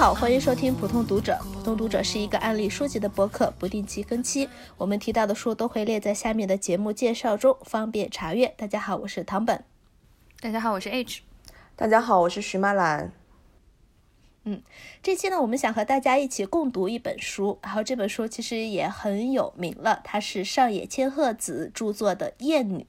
好，欢迎收听普通读者。普通读者是一个案例书籍的博客，不定期更新。我们提到的书都会列在下面的节目介绍中，方便查阅。大家好，我是唐本。大家好，我是 H。大家好，我是徐马兰。嗯，这期呢，我们想和大家一起共读一本书，然后这本书其实也很有名了，它是上野千鹤子著作的《艳女》。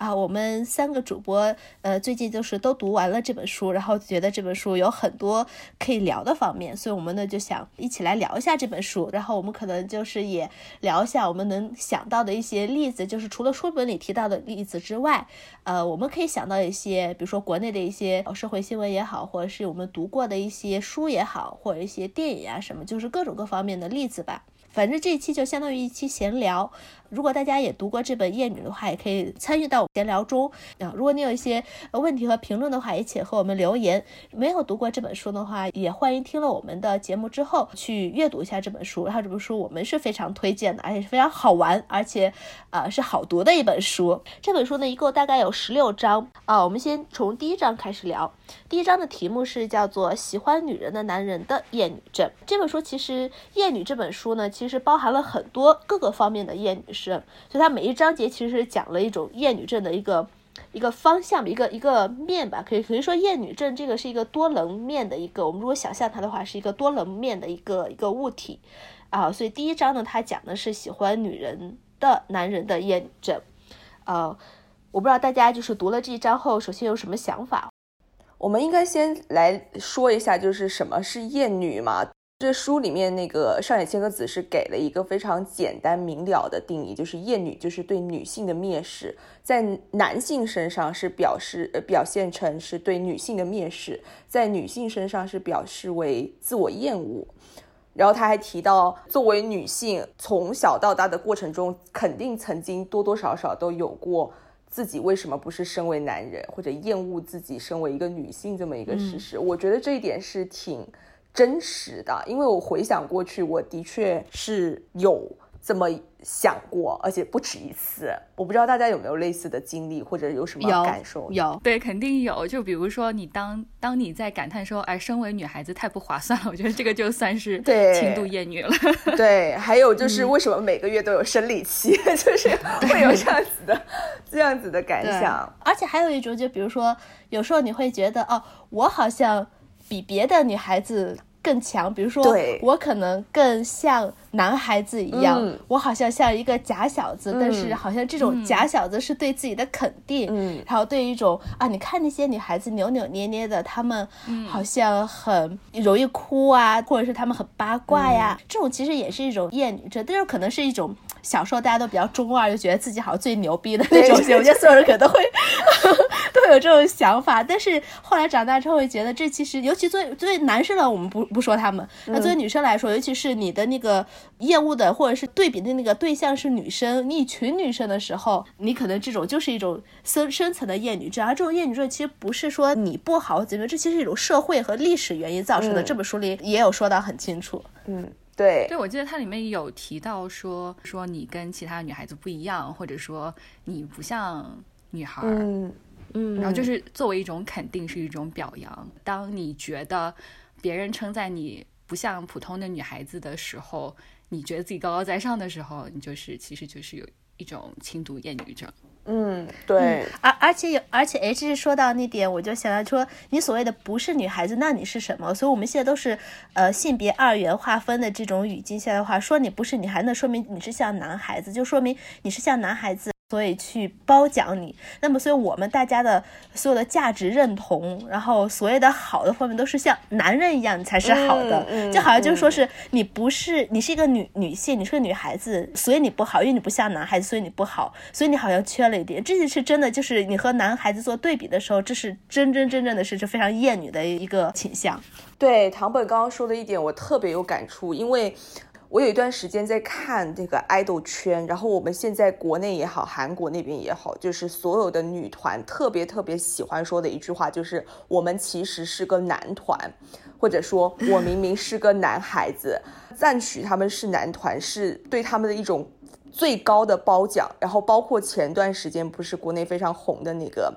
啊，我们三个主播，呃，最近就是都读完了这本书，然后觉得这本书有很多可以聊的方面，所以我们呢就想一起来聊一下这本书，然后我们可能就是也聊一下我们能想到的一些例子，就是除了书本里提到的例子之外，呃，我们可以想到一些，比如说国内的一些社会新闻也好，或者是我们读过的一些书也好，或者一些电影啊什么，就是各种各方面的例子吧。反正这一期就相当于一期闲聊。如果大家也读过这本《厌女》的话，也可以参与到闲聊中啊。如果你有一些问题和评论的话，也请和我们留言。没有读过这本书的话，也欢迎听了我们的节目之后去阅读一下这本书。然后这本书我们是非常推荐的，而且是非常好玩，而且呃是好读的一本书。这本书呢一共大概有十六章啊。我们先从第一章开始聊。第一章的题目是叫做《喜欢女人的男人的厌女症》。这本书其实《厌女》这本书呢，其实包含了很多各个方面的厌女。是，所以它每一章节其实是讲了一种厌女症的一个一个方向，一个一个面吧，可以可以说厌女症这个是一个多棱面的一个，我们如果想象它的话，是一个多棱面的一个一个物体啊。所以第一章呢，它讲的是喜欢女人的男人的厌女症，呃，我不知道大家就是读了这一章后，首先有什么想法？我们应该先来说一下，就是什么是厌女嘛。这书里面那个上野千鹤子是给了一个非常简单明了的定义，就是厌女就是对女性的蔑视，在男性身上是表示呃表现成是对女性的蔑视，在女性身上是表示为自我厌恶。然后他还提到，作为女性从小到大的过程中，肯定曾经多多少少都有过自己为什么不是身为男人，或者厌恶自己身为一个女性这么一个事实。我觉得这一点是挺。真实的，因为我回想过去，我的确是有这么想过，而且不止一次。我不知道大家有没有类似的经历，或者有什么感受？有，对，肯定有。就比如说，你当当你在感叹说，哎，身为女孩子太不划算了，我觉得这个就算是轻度厌女了。对，还有就是为什么每个月都有生理期，就是会有这样子的 这样子的感想。而且还有一种，就比如说，有时候你会觉得，哦，我好像。比别的女孩子更强，比如说我可能更像男孩子一样，我好像像一个假小子，但是好像这种假小子是对自己的肯定，然后对一种啊，你看那些女孩子扭扭捏捏的，她们好像很容易哭啊，或者是她们很八卦呀，这种其实也是一种厌女症，但是可能是一种。小时候大家都比较中二，就觉得自己好像最牛逼的那种，我觉得所有人可能都会 都有这种想法。但是后来长大之后会觉得，这其实尤其作为作为男生呢，我们不不说他们，那作为女生来说，尤其是你的那个厌恶的或者是对比的那个对象是女生，一群女生的时候，你可能这种就是一种深深层的厌女症。而这种厌女症其实不是说你不好怎么样，这其实是一种社会和历史原因造成的。这本书里也有说到很清楚，嗯。对，对，我记得它里面有提到说，说你跟其他女孩子不一样，或者说你不像女孩，嗯嗯，然后就是作为一种肯定，是一种表扬。当你觉得别人称赞你不像普通的女孩子的时候，你觉得自己高高在上的时候，你就是其实就是有一种轻度厌女症。嗯，对，而而且有，而且 H 说到那点，我就想到说，你所谓的不是女孩子，那你是什么？所以我们现在都是呃性别二元划分的这种语境下的话，说你不是女孩，那说明你是像男孩子，就说明你是像男孩子。所以去褒奖你，那么所以我们大家的所有的价值认同，然后所谓的好的方面都是像男人一样才是好的，就好像就是说是你不是你是一个女女性，你是个女孩子，所以你不好，因为你不像男孩子，所以你不好，所以你好像缺了一点。这就是真的，就是你和男孩子做对比的时候，这是真真正正的是是非常厌女的一个倾向。对，唐本刚刚说的一点，我特别有感触，因为。我有一段时间在看这个爱豆圈，然后我们现在国内也好，韩国那边也好，就是所有的女团特别特别喜欢说的一句话，就是我们其实是个男团，或者说我明明是个男孩子，赞许他们是男团，是对他们的一种最高的褒奖，然后包括前段时间不是国内非常红的那个，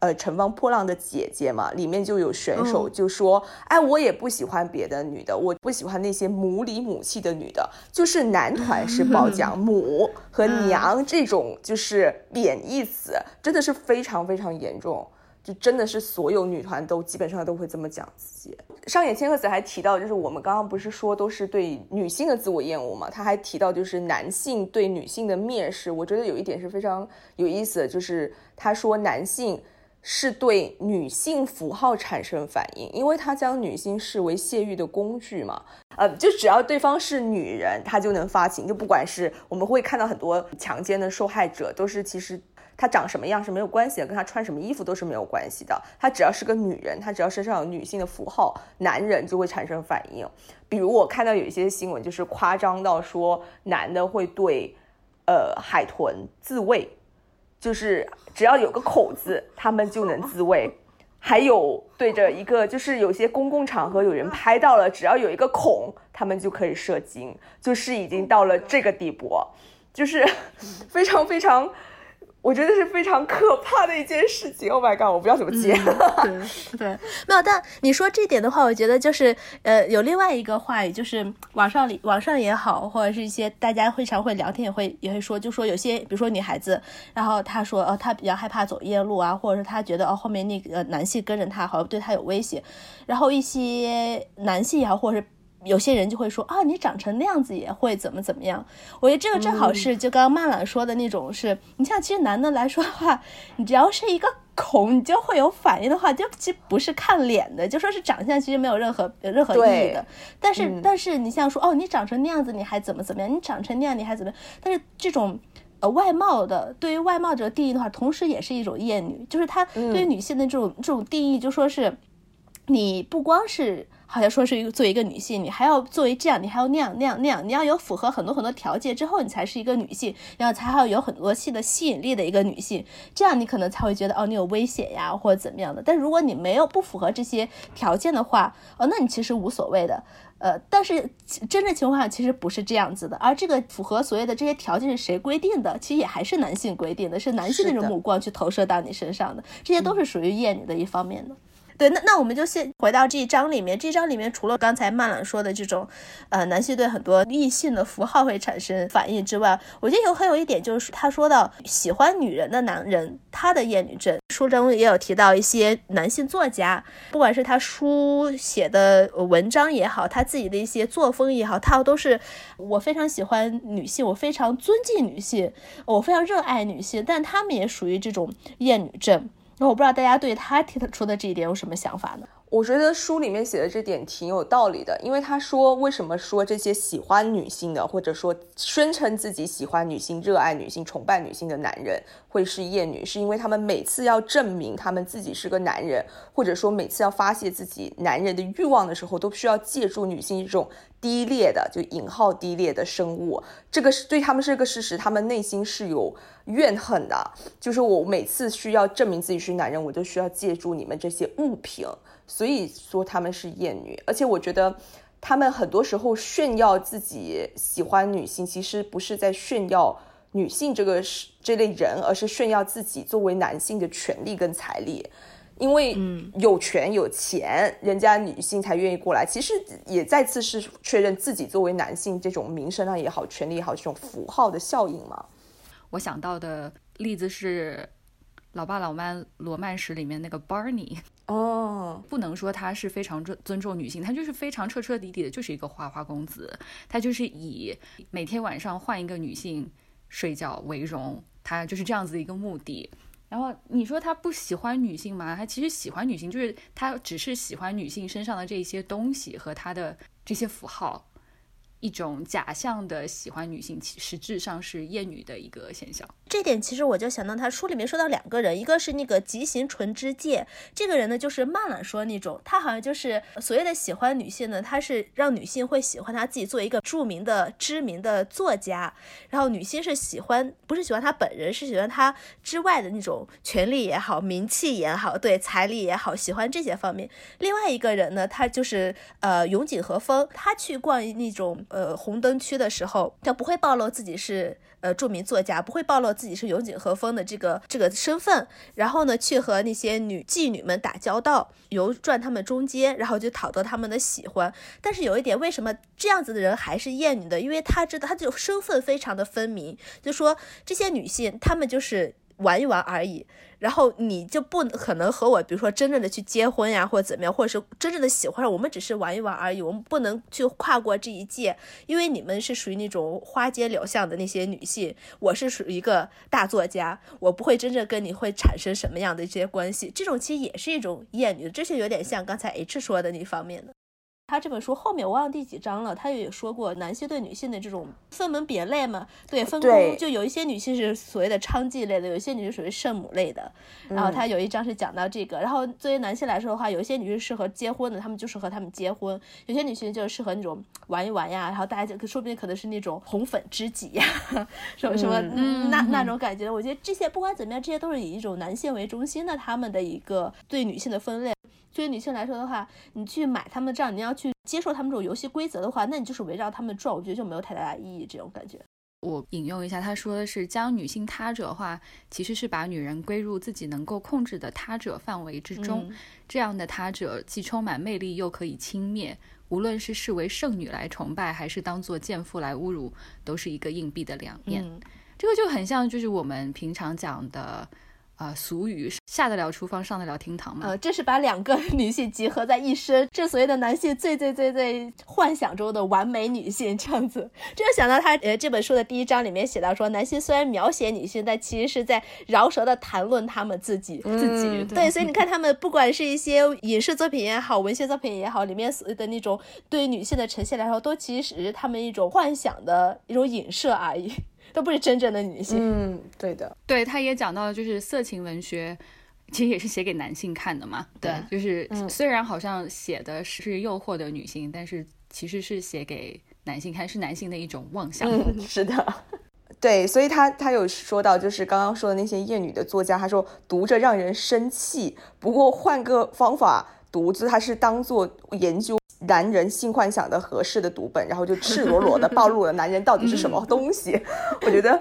呃，乘风破浪的姐姐嘛，里面就有选手就说，哎，我也不喜欢别的女的，我不喜欢那些母里母气的女的，就是男团是褒奖母和娘这种就是贬义词，真的是非常非常严重。就真的是所有女团都基本上都会这么讲自己。上野千鹤子还提到，就是我们刚刚不是说都是对女性的自我厌恶嘛？他还提到就是男性对女性的蔑视。我觉得有一点是非常有意思的，就是他说男性是对女性符号产生反应，因为他将女性视为泄欲的工具嘛。呃，就只要对方是女人，他就能发情。就不管是我们会看到很多强奸的受害者，都是其实。她长什么样是没有关系的，跟她穿什么衣服都是没有关系的。她只要是个女人，她只要身上有女性的符号，男人就会产生反应。比如我看到有一些新闻，就是夸张到说男的会对，呃，海豚自慰，就是只要有个口子，他们就能自慰。还有对着一个，就是有些公共场合有人拍到了，只要有一个孔，他们就可以射精，就是已经到了这个地步，就是非 常非常。我觉得是非常可怕的一件事情。Oh my god！我不知道怎么接。对对，没有。但你说这点的话，我觉得就是呃，有另外一个话语，就是网上里网上也好，或者是一些大家会常会聊天，也会也会说，就说有些比如说女孩子，然后她说呃，她比较害怕走夜路啊，或者是她觉得哦后面那个男性跟着她，好像对她有威胁。然后一些男性也好，或者是。有些人就会说啊，你长成那样子也会怎么怎么样？我觉得这个正好是就刚刚曼朗说的那种，是你像其实男的来说的话，你只要是一个孔，你就会有反应的话，就其实不是看脸的，就说是长相其实没有任何任何意义的。但是但是你像说哦，你长成那样子你还怎么怎么样？你长成那样你还怎么样？但是这种呃外貌的对于外貌这个定义的话，同时也是一种厌女，就是他对于女性的这种这种定义，就说是你不光是。好像说是一个作为一个女性，你还要作为这样，你还要那样那样那样，你要有符合很多很多条件之后，你才是一个女性，然后才要有很多性的吸引力的一个女性，这样你可能才会觉得哦，你有危险呀或者怎么样的。但如果你没有不符合这些条件的话，哦，那你其实无所谓的。呃，但是真正情况下其实不是这样子的，而这个符合所谓的这些条件是谁规定的？其实也还是男性规定的，是男性那种目光去投射到你身上的，这些都是属于厌女的一方面的。对，那那我们就先回到这一章里面。这一章里面除了刚才曼朗说的这种，呃，男性对很多异性的符号会产生反应之外，我觉得有很有一点就是他说到喜欢女人的男人，他的厌女症。书中也有提到一些男性作家，不管是他书写的文章也好，他自己的一些作风也好，他都是我非常喜欢女性，我非常尊敬女性，我非常热爱女性，但他们也属于这种厌女症。那我不知道大家对他提出的这一点有什么想法呢？我觉得书里面写的这点挺有道理的，因为他说为什么说这些喜欢女性的，或者说宣称自己喜欢女性、热爱女性、崇拜女性的男人会是厌女，是因为他们每次要证明他们自己是个男人，或者说每次要发泄自己男人的欲望的时候，都需要借助女性这种低劣的，就引号低劣的生物。这个是对他们是个事实，他们内心是有怨恨的，就是我每次需要证明自己是男人，我就需要借助你们这些物品。所以说他们是厌女，而且我觉得他们很多时候炫耀自己喜欢女性，其实不是在炫耀女性这个是这类人，而是炫耀自己作为男性的权利跟财力。因为有权有钱，人家女性才愿意过来。其实也再次是确认自己作为男性这种名声上也好，权利也好，这种符号的效应嘛。我想到的例子是。老爸老妈罗曼史里面那个 Barney 哦，不能说他是非常尊尊重女性，他就是非常彻彻底底的，就是一个花花公子。他就是以每天晚上换一个女性睡觉为荣，他就是这样子一个目的。然后你说他不喜欢女性吗？他其实喜欢女性，就是他只是喜欢女性身上的这些东西和他的这些符号，一种假象的喜欢女性，其实质上是厌女的一个现象。这点其实我就想到他书里面说到两个人，一个是那个吉行纯之介，这个人呢就是慢了说那种，他好像就是所谓的喜欢女性呢，他是让女性会喜欢他自己作为一个著名的知名的作家，然后女性是喜欢不是喜欢他本人，是喜欢他之外的那种权利也好，名气也好，对财力也好，喜欢这些方面。另外一个人呢，他就是呃永井和风，他去逛那种呃红灯区的时候，他不会暴露自己是。呃，著名作家不会暴露自己是永井和风的这个这个身份，然后呢，去和那些女妓女们打交道，游转他们中间，然后就讨得他们的喜欢。但是有一点，为什么这样子的人还是厌女的？因为他知道，他就身份非常的分明，就说这些女性，她们就是玩一玩而已。然后你就不可能和我，比如说真正的去结婚呀，或者怎么样，或者是真正的喜欢上我们，只是玩一玩而已。我们不能去跨过这一界，因为你们是属于那种花街柳巷的那些女性，我是属于一个大作家，我不会真正跟你会产生什么样的一些关系。这种其实也是一种厌女，这是有点像刚才 H 说的那方面的。他这本书后面我忘了第几章了，他也说过男性对女性的这种分门别类嘛，对分工，就有一些女性是所谓的娼妓类的，有一些女性属于圣母类的。然后他有一章是讲到这个，然后作为男性来说的话，有一些女性适合结婚的，他们就适合他们结婚；有些女性就适合那种玩一玩呀，然后大家就说不定可能是那种红粉知己呀，什么什么嗯那那种感觉。我觉得这些不管怎么样，这些都是以一种男性为中心的他们的一个对女性的分类。对于女性来说的话，你去买他们的账，你要去接受他们这种游戏规则的话，那你就是围绕他们转，我觉得就没有太大的意义。这种感觉，我引用一下，他说的是将女性他者化，其实是把女人归入自己能够控制的他者范围之中。这样的他者既充满魅力，又可以轻蔑。无论是视为圣女来崇拜，还是当做贱妇来侮辱，都是一个硬币的两面。这个就很像，就是我们平常讲的。啊，俗语下得了厨房，上得了厅堂嘛？呃，这是把两个女性集合在一身，这所谓的男性最最最最幻想中的完美女性这样子。这就想到他呃这本书的第一章里面写到说，男性虽然描写女性，但其实是在饶舌的谈论他们自己自己。对，所以你看他们不管是一些影视作品也好，文学作品也好，里面所谓的那种对女性的呈现来说，都其实是他们一种幻想的一种影射而已。都不是真正的女性。嗯，对的，对，他也讲到了，就是色情文学其实也是写给男性看的嘛。对，就是虽然好像写的是诱惑的女性，但是其实是写给男性看，是男性的一种妄想。是的，对，所以他他有说到，就是刚刚说的那些厌女的作家，他说读着让人生气，不过换个方法读，就他是当做研究。男人性幻想的合适的读本，然后就赤裸裸的 暴露了男人到底是什么东西。我觉得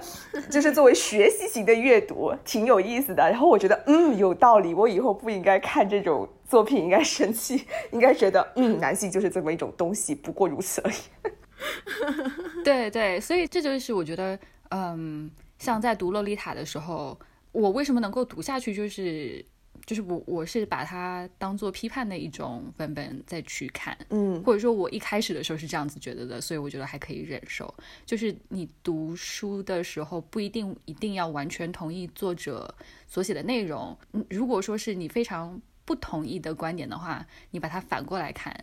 就是作为学习型的阅读，挺有意思的。然后我觉得，嗯，有道理。我以后不应该看这种作品，应该生气，应该觉得，嗯，男性就是这么一种东西，不过如此而已。对对，所以这就是我觉得，嗯，像在读《洛丽塔》的时候，我为什么能够读下去，就是。就是我，我是把它当做批判的一种文本再去看，嗯，或者说我一开始的时候是这样子觉得的，所以我觉得还可以忍受。就是你读书的时候不一定一定要完全同意作者所写的内容，如果说是你非常不同意的观点的话，你把它反过来看，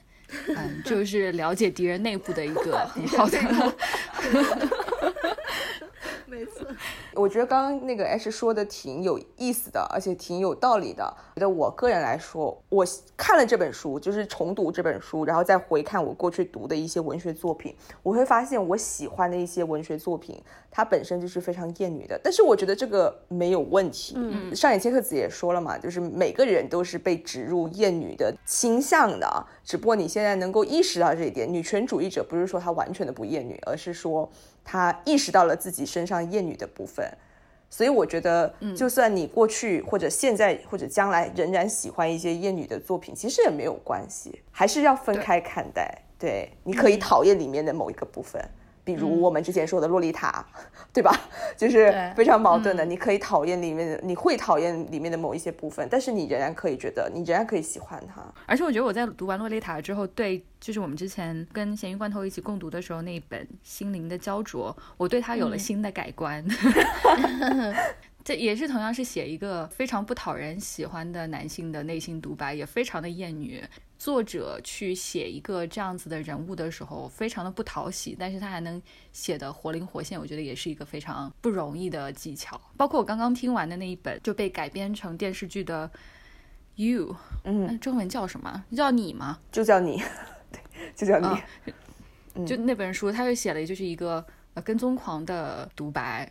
嗯，就是了解敌人内部的一个很好的。没错，我觉得刚刚那个 H 说的挺有意思的，而且挺有道理的。觉得我个人来说，我看了这本书，就是重读这本书，然后再回看我过去读的一些文学作品，我会发现我喜欢的一些文学作品，它本身就是非常厌女的。但是我觉得这个没有问题。嗯，上野千鹤子也说了嘛，就是每个人都是被植入厌女的倾向的，只不过你现在能够意识到这一点。女权主义者不是说她完全的不厌女，而是说。她意识到了自己身上厌女的部分，所以我觉得，就算你过去或者现在或者将来仍然喜欢一些厌女的作品，其实也没有关系，还是要分开看待。对，你可以讨厌里面的某一个部分。比如我们之前说的《洛丽塔》，对吧？就是非常矛盾的。你可以讨厌里面的，你会讨厌里面的某一些部分，但是你仍然可以觉得，你仍然可以喜欢它。而且我觉得我在读完《洛丽塔》之后，对，就是我们之前跟咸鱼罐头一起共读的时候那一本《心灵的焦灼》，我对它有了新的改观。这也是同样是写一个非常不讨人喜欢的男性的内心独白，也非常的厌女。作者去写一个这样子的人物的时候，非常的不讨喜，但是他还能写的活灵活现，我觉得也是一个非常不容易的技巧。包括我刚刚听完的那一本就被改编成电视剧的《You》，嗯，中文叫什么？叫你吗？就叫你，对，就叫你。就那本书，他就写了就是一个呃跟踪狂的独白。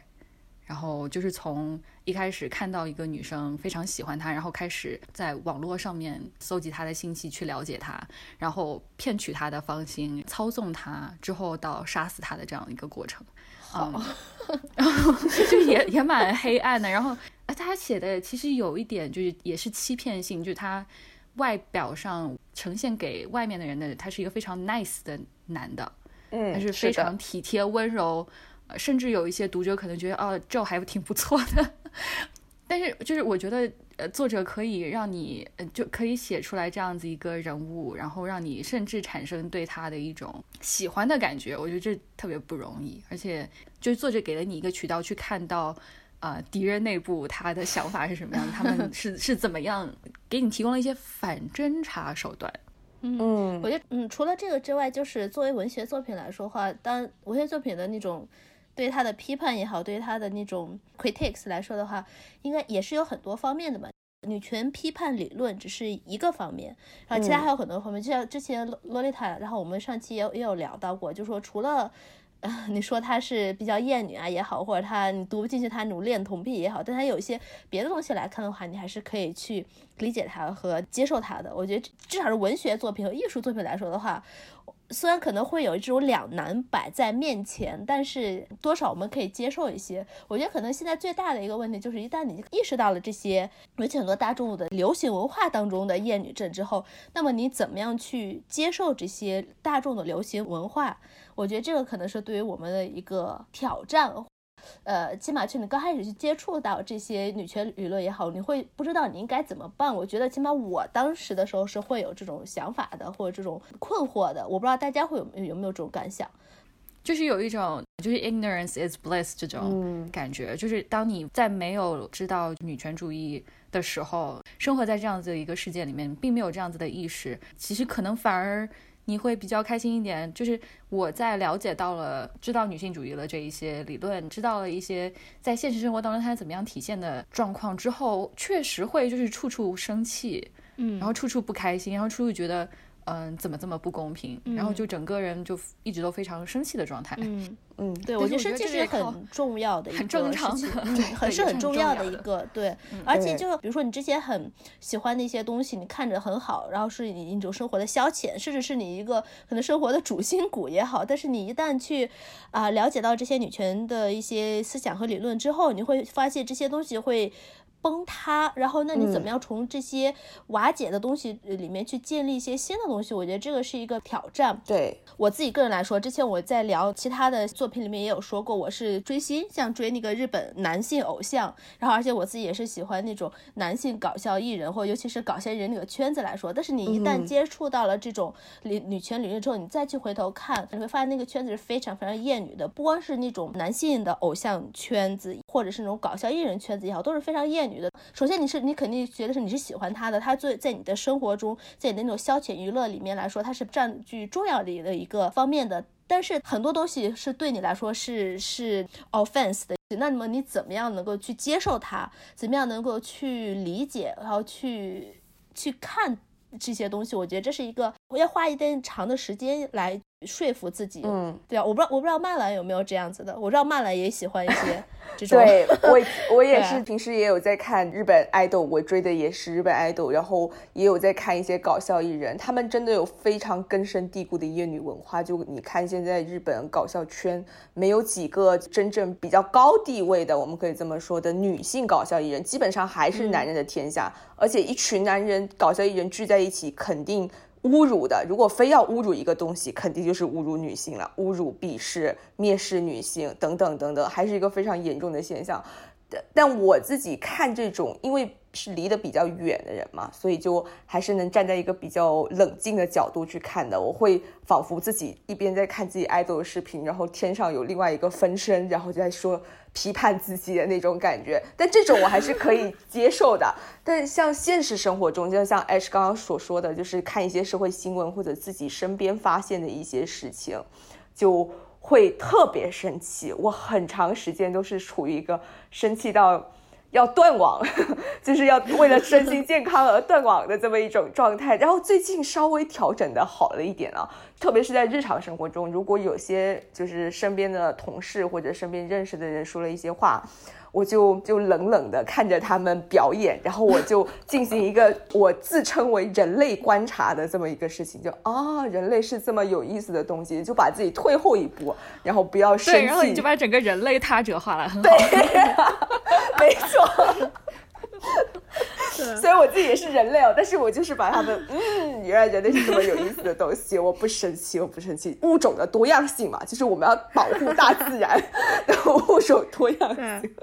然后就是从一开始看到一个女生非常喜欢他，然后开始在网络上面搜集他的信息去了解他，然后骗取他的芳心，操纵他，之后到杀死他的这样一个过程。好，然后 就也也蛮黑暗的。然后他写的其实有一点就是也是欺骗性，就是他外表上呈现给外面的人的，他是一个非常 nice 的男的，嗯，他是非常体贴温柔。甚至有一些读者可能觉得，哦，这还挺不错的。但是，就是我觉得，呃，作者可以让你，呃，就可以写出来这样子一个人物，然后让你甚至产生对他的一种喜欢的感觉。我觉得这特别不容易。而且，就是作者给了你一个渠道去看到，啊，敌人内部他的想法是什么样，他们 是是怎么样，给你提供了一些反侦查手段。嗯，我觉得，嗯，除了这个之外，就是作为文学作品来说话，当文学作品的那种。对他的批判也好，对他的那种 critics 来说的话，应该也是有很多方面的吧。女权批判理论只是一个方面，然后其他还有很多方面。就像之前洛丽塔，然后我们上期也也有聊到过，就说除了，你说她是比较厌女啊也好，或者她你读不进去她那种恋童癖也好，但她有一些别的东西来看的话，你还是可以去理解她和接受她的。我觉得至少是文学作品和艺术作品来说的话。虽然可能会有这种两难摆在面前，但是多少我们可以接受一些。我觉得可能现在最大的一个问题就是，一旦你意识到了这些，尤其很多大众的流行文化当中的厌女症之后，那么你怎么样去接受这些大众的流行文化？我觉得这个可能是对于我们的一个挑战。呃，起码去你刚开始去接触到这些女权舆论也好，你会不知道你应该怎么办。我觉得起码我当时的时候是会有这种想法的，或者这种困惑的。我不知道大家会有有没有这种感想，就是有一种就是 ignorance is bliss 这种感觉，就是当你在没有知道女权主义的时候，生活在这样子的一个世界里面，并没有这样子的意识，其实可能反而。你会比较开心一点，就是我在了解到了、知道女性主义了这一些理论，知道了一些在现实生活当中它怎么样体现的状况之后，确实会就是处处生气，嗯，然后处处不开心，然后处处觉得。嗯，怎么这么不公平？然后就整个人就一直都非常生气的状态。嗯嗯，对，我觉得生气是很重要的一个，很正常的，很是很重要的一个。对，而且就比如说你之前很喜欢的一些东西，你看着很好，然后是你一种生活的消遣，甚至是你一个可能生活的主心骨也好。但是你一旦去啊了解到这些女权的一些思想和理论之后，你会发现这些东西会。崩塌，然后那你怎么样从这些瓦解的东西里面去建立一些新的东西？我觉得这个是一个挑战。对我自己个人来说，之前我在聊其他的作品里面也有说过，我是追星，像追那个日本男性偶像，然后而且我自己也是喜欢那种男性搞笑艺人，或尤其是搞笑艺人那个圈子来说。但是你一旦接触到了这种女女权领域之后，你再去回头看，你会发现那个圈子是非常非常厌女的，不光是那种男性的偶像圈子，或者是那种搞笑艺人圈子也好，都是非常厌女。首先，你是你肯定觉得是你是喜欢他的，他最在你的生活中，在你的那种消遣娱乐里面来说，他是占据重要的一个方面的。但是很多东西是对你来说是是 offense 的，那么你怎么样能够去接受它？怎么样能够去理解，然后去去看这些东西？我觉得这是一个我要花一定长的时间来。说服自己，嗯，对啊，我不知道我不知道曼兰有没有这样子的，我知道曼兰也喜欢一些 这种。对我我也 是，平时也有在看日本爱豆，我追的也是日本爱豆，然后也有在看一些搞笑艺人，他们真的有非常根深蒂固的厌女文化。就你看现在日本搞笑圈，没有几个真正比较高地位的，我们可以这么说的女性搞笑艺人，基本上还是男人的天下，而且一群男人搞笑艺人聚在一起，肯定。侮辱的，如果非要侮辱一个东西，肯定就是侮辱女性了，侮辱、鄙视、蔑视女性等等等等，还是一个非常严重的现象。但我自己看这种，因为是离得比较远的人嘛，所以就还是能站在一个比较冷静的角度去看的。我会仿佛自己一边在看自己爱豆的视频，然后天上有另外一个分身，然后就在说批判自己的那种感觉。但这种我还是可以接受的。但像现实生活中，就像 H 刚刚所说的，就是看一些社会新闻或者自己身边发现的一些事情，就。会特别生气，我很长时间都是处于一个生气到要断网，就是要为了身心健康而断网的这么一种状态。然后最近稍微调整的好了一点啊，特别是在日常生活中，如果有些就是身边的同事或者身边认识的人说了一些话。我就就冷冷的看着他们表演，然后我就 进行一个我自称为人类观察的这么一个事情，就啊，人类是这么有意思的东西，就把自己退后一步，然后不要生气，然后你就把整个人类他者化了，很好，没错。虽然我自己也是人类哦，但是我就是把他们，嗯，原来人类是这么有意思的东西，我不生气，我不生气，物种的多样性嘛，就是我们要保护大自然，然 后物种多样性。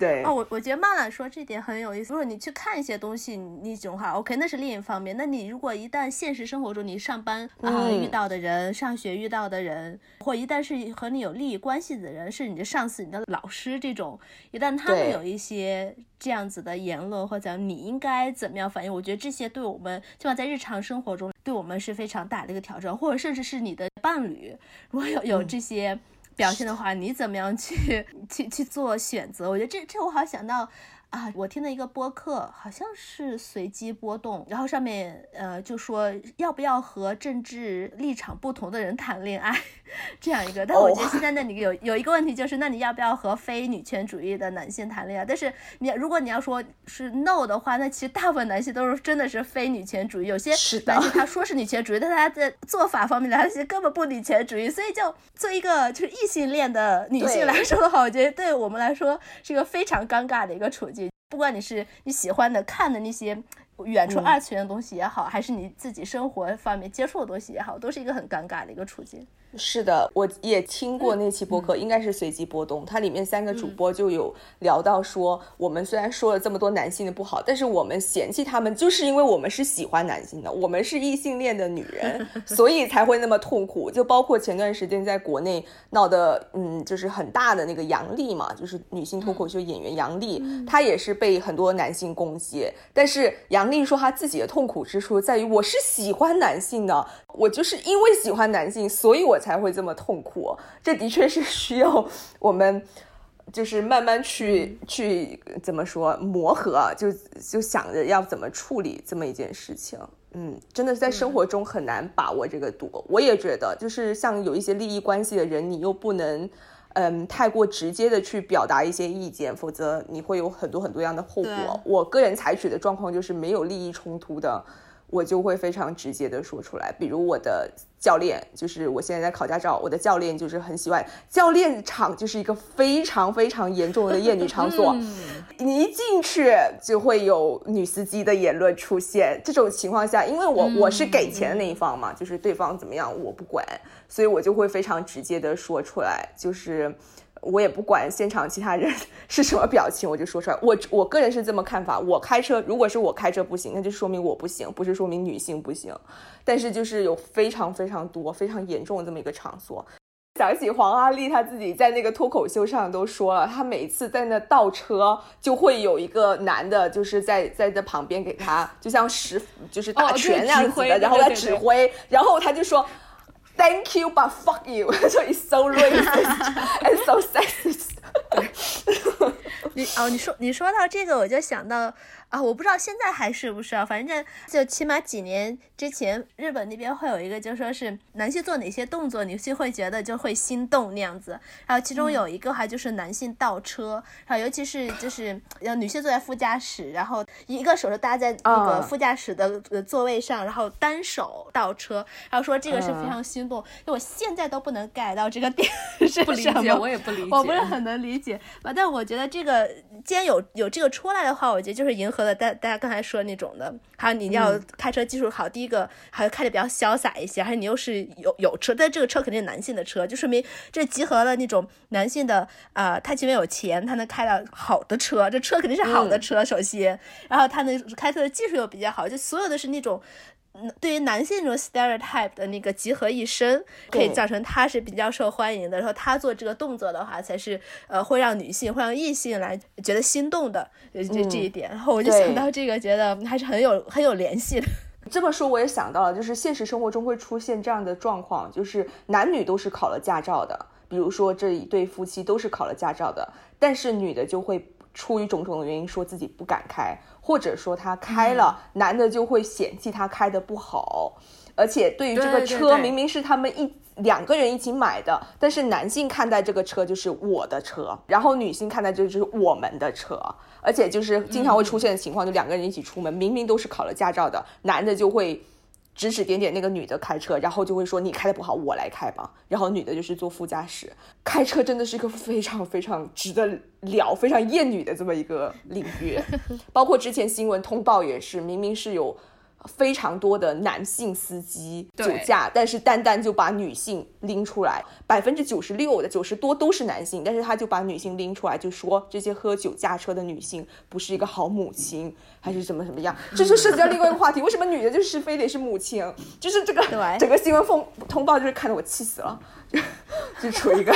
对哦，我我觉得曼兰说这点很有意思。如果你去看一些东西，那种话，OK，那是另一方面。那你如果一旦现实生活中你上班啊遇到的人，上学遇到的人，或一旦是和你有利益关系的人，是你的上司、你的老师这种，一旦他们有一些这样子的言论或者你应该怎么样反应？我觉得这些对我们，起码在日常生活中，对我们是非常大的一个挑战，或者甚至是你的伴侣，如果有有这些。表现的话，你怎么样去 去去做选择？我觉得这这我好想到。啊，我听的一个播客好像是随机波动，然后上面呃就说要不要和政治立场不同的人谈恋爱，这样一个。但我觉得现在 那里有有一个问题就是，那你要不要和非女权主义的男性谈恋爱？但是你如果你要说是 no 的话，那其实大部分男性都是真的是非女权主义。有些男性他说是女权主义，但他在做法方面的他其实根本不女权主义。所以就做一个就是异性恋的女性来说的话，我觉得对我们来说是一个非常尴尬的一个处境。不管你是你喜欢的看的那些远处二次元的东西也好，还是你自己生活方面接触的东西也好，都是一个很尴尬的一个处境。是的，我也听过那期播客，应该是随机波动。它里面三个主播就有聊到说，我们虽然说了这么多男性的不好，但是我们嫌弃他们，就是因为我们是喜欢男性的，我们是异性恋的女人，所以才会那么痛苦。就包括前段时间在国内闹的，嗯，就是很大的那个杨笠嘛，就是女性脱口秀演员杨笠，她也是被很多男性攻击。但是杨笠说，她自己的痛苦之处在于，我是喜欢男性的，我就是因为喜欢男性，所以我。才会这么痛苦，这的确是需要我们，就是慢慢去去怎么说磨合，就就想着要怎么处理这么一件事情。嗯，真的是在生活中很难把握这个度。我也觉得，就是像有一些利益关系的人，你又不能嗯太过直接的去表达一些意见，否则你会有很多很多样的后果。我个人采取的状况就是没有利益冲突的。我就会非常直接的说出来，比如我的教练，就是我现在在考驾照，我的教练就是很喜欢教练场，就是一个非常非常严重的厌女场所，你一进去就会有女司机的言论出现。这种情况下，因为我我是给钱的那一方嘛，就是对方怎么样我不管，所以我就会非常直接的说出来，就是。我也不管现场其他人 是什么表情，我就说出来。我我个人是这么看法。我开车，如果是我开车不行，那就说明我不行，不是说明女性不行。但是就是有非常非常多、非常严重的这么一个场所。想起黄阿丽，她自己在那个脱口秀上都说了，她每次在那倒车，就会有一个男的，就是在在在旁边给她，就像使就是打拳那样子的，然后来指挥，然后他就说。Thank you, but fuck you. So it's so racist and so sexist. 你哦，你说你说到这个，我就想到。啊，我不知道现在还是不是啊，反正就起码几年之前，日本那边会有一个，就说是男性做哪些动作，女性会觉得就会心动那样子。然后其中有一个还就是男性倒车，然后尤其是就是要女性坐在副驾驶，然后一个手是搭在那个副驾驶的座位上，然后单手倒车，然后说这个是非常心动。我现在都不能 get 到这个点是不理解，我也不理解，我不是很能理解。但我觉得这个既然有有这个出来的话，我觉得就是迎合了大大家刚才说的那种的。还有你要开车技术好，第一个还有开的比较潇洒一些，还有你又是有有车，但这个车肯定是男性的车，就说明这集合了那种男性的啊，他前面有钱，他能开到好的车，这车肯定是好的车，首先，然后他能开车的技术又比较好，就所有的是那种。对于男性这种 stereotype 的那个集合一身，可以造成他是比较受欢迎的。然后他做这个动作的话，才是呃会让女性、会让异性来觉得心动的这这一点。然后我就想到这个，觉得还是很有很有联系的。这么说我也想到了，就是现实生活中会出现这样的状况，就是男女都是考了驾照的，比如说这一对夫妻都是考了驾照的，但是女的就会出于种种的原因说自己不敢开。或者说他开了，男的就会嫌弃他开的不好，而且对于这个车，明明是他们一两个人一起买的，但是男性看待这个车就是我的车，然后女性看待这就是我们的车，而且就是经常会出现的情况，就两个人一起出门，明明都是考了驾照的，男的就会。指指点点那个女的开车，然后就会说你开的不好，我来开吧。然后女的就是坐副驾驶，开车真的是一个非常非常值得聊、非常厌女的这么一个领域。包括之前新闻通报也是，明明是有。非常多的男性司机酒驾，但是单单就把女性拎出来，百分之九十六的九十多都是男性，但是他就把女性拎出来，就说这些喝酒驾车的女性不是一个好母亲，还是怎么什么样，这就涉及到另外一个话题，为什么女的就是非得是母亲？就是这个整个新闻风通报就是看得我气死了。就出一个，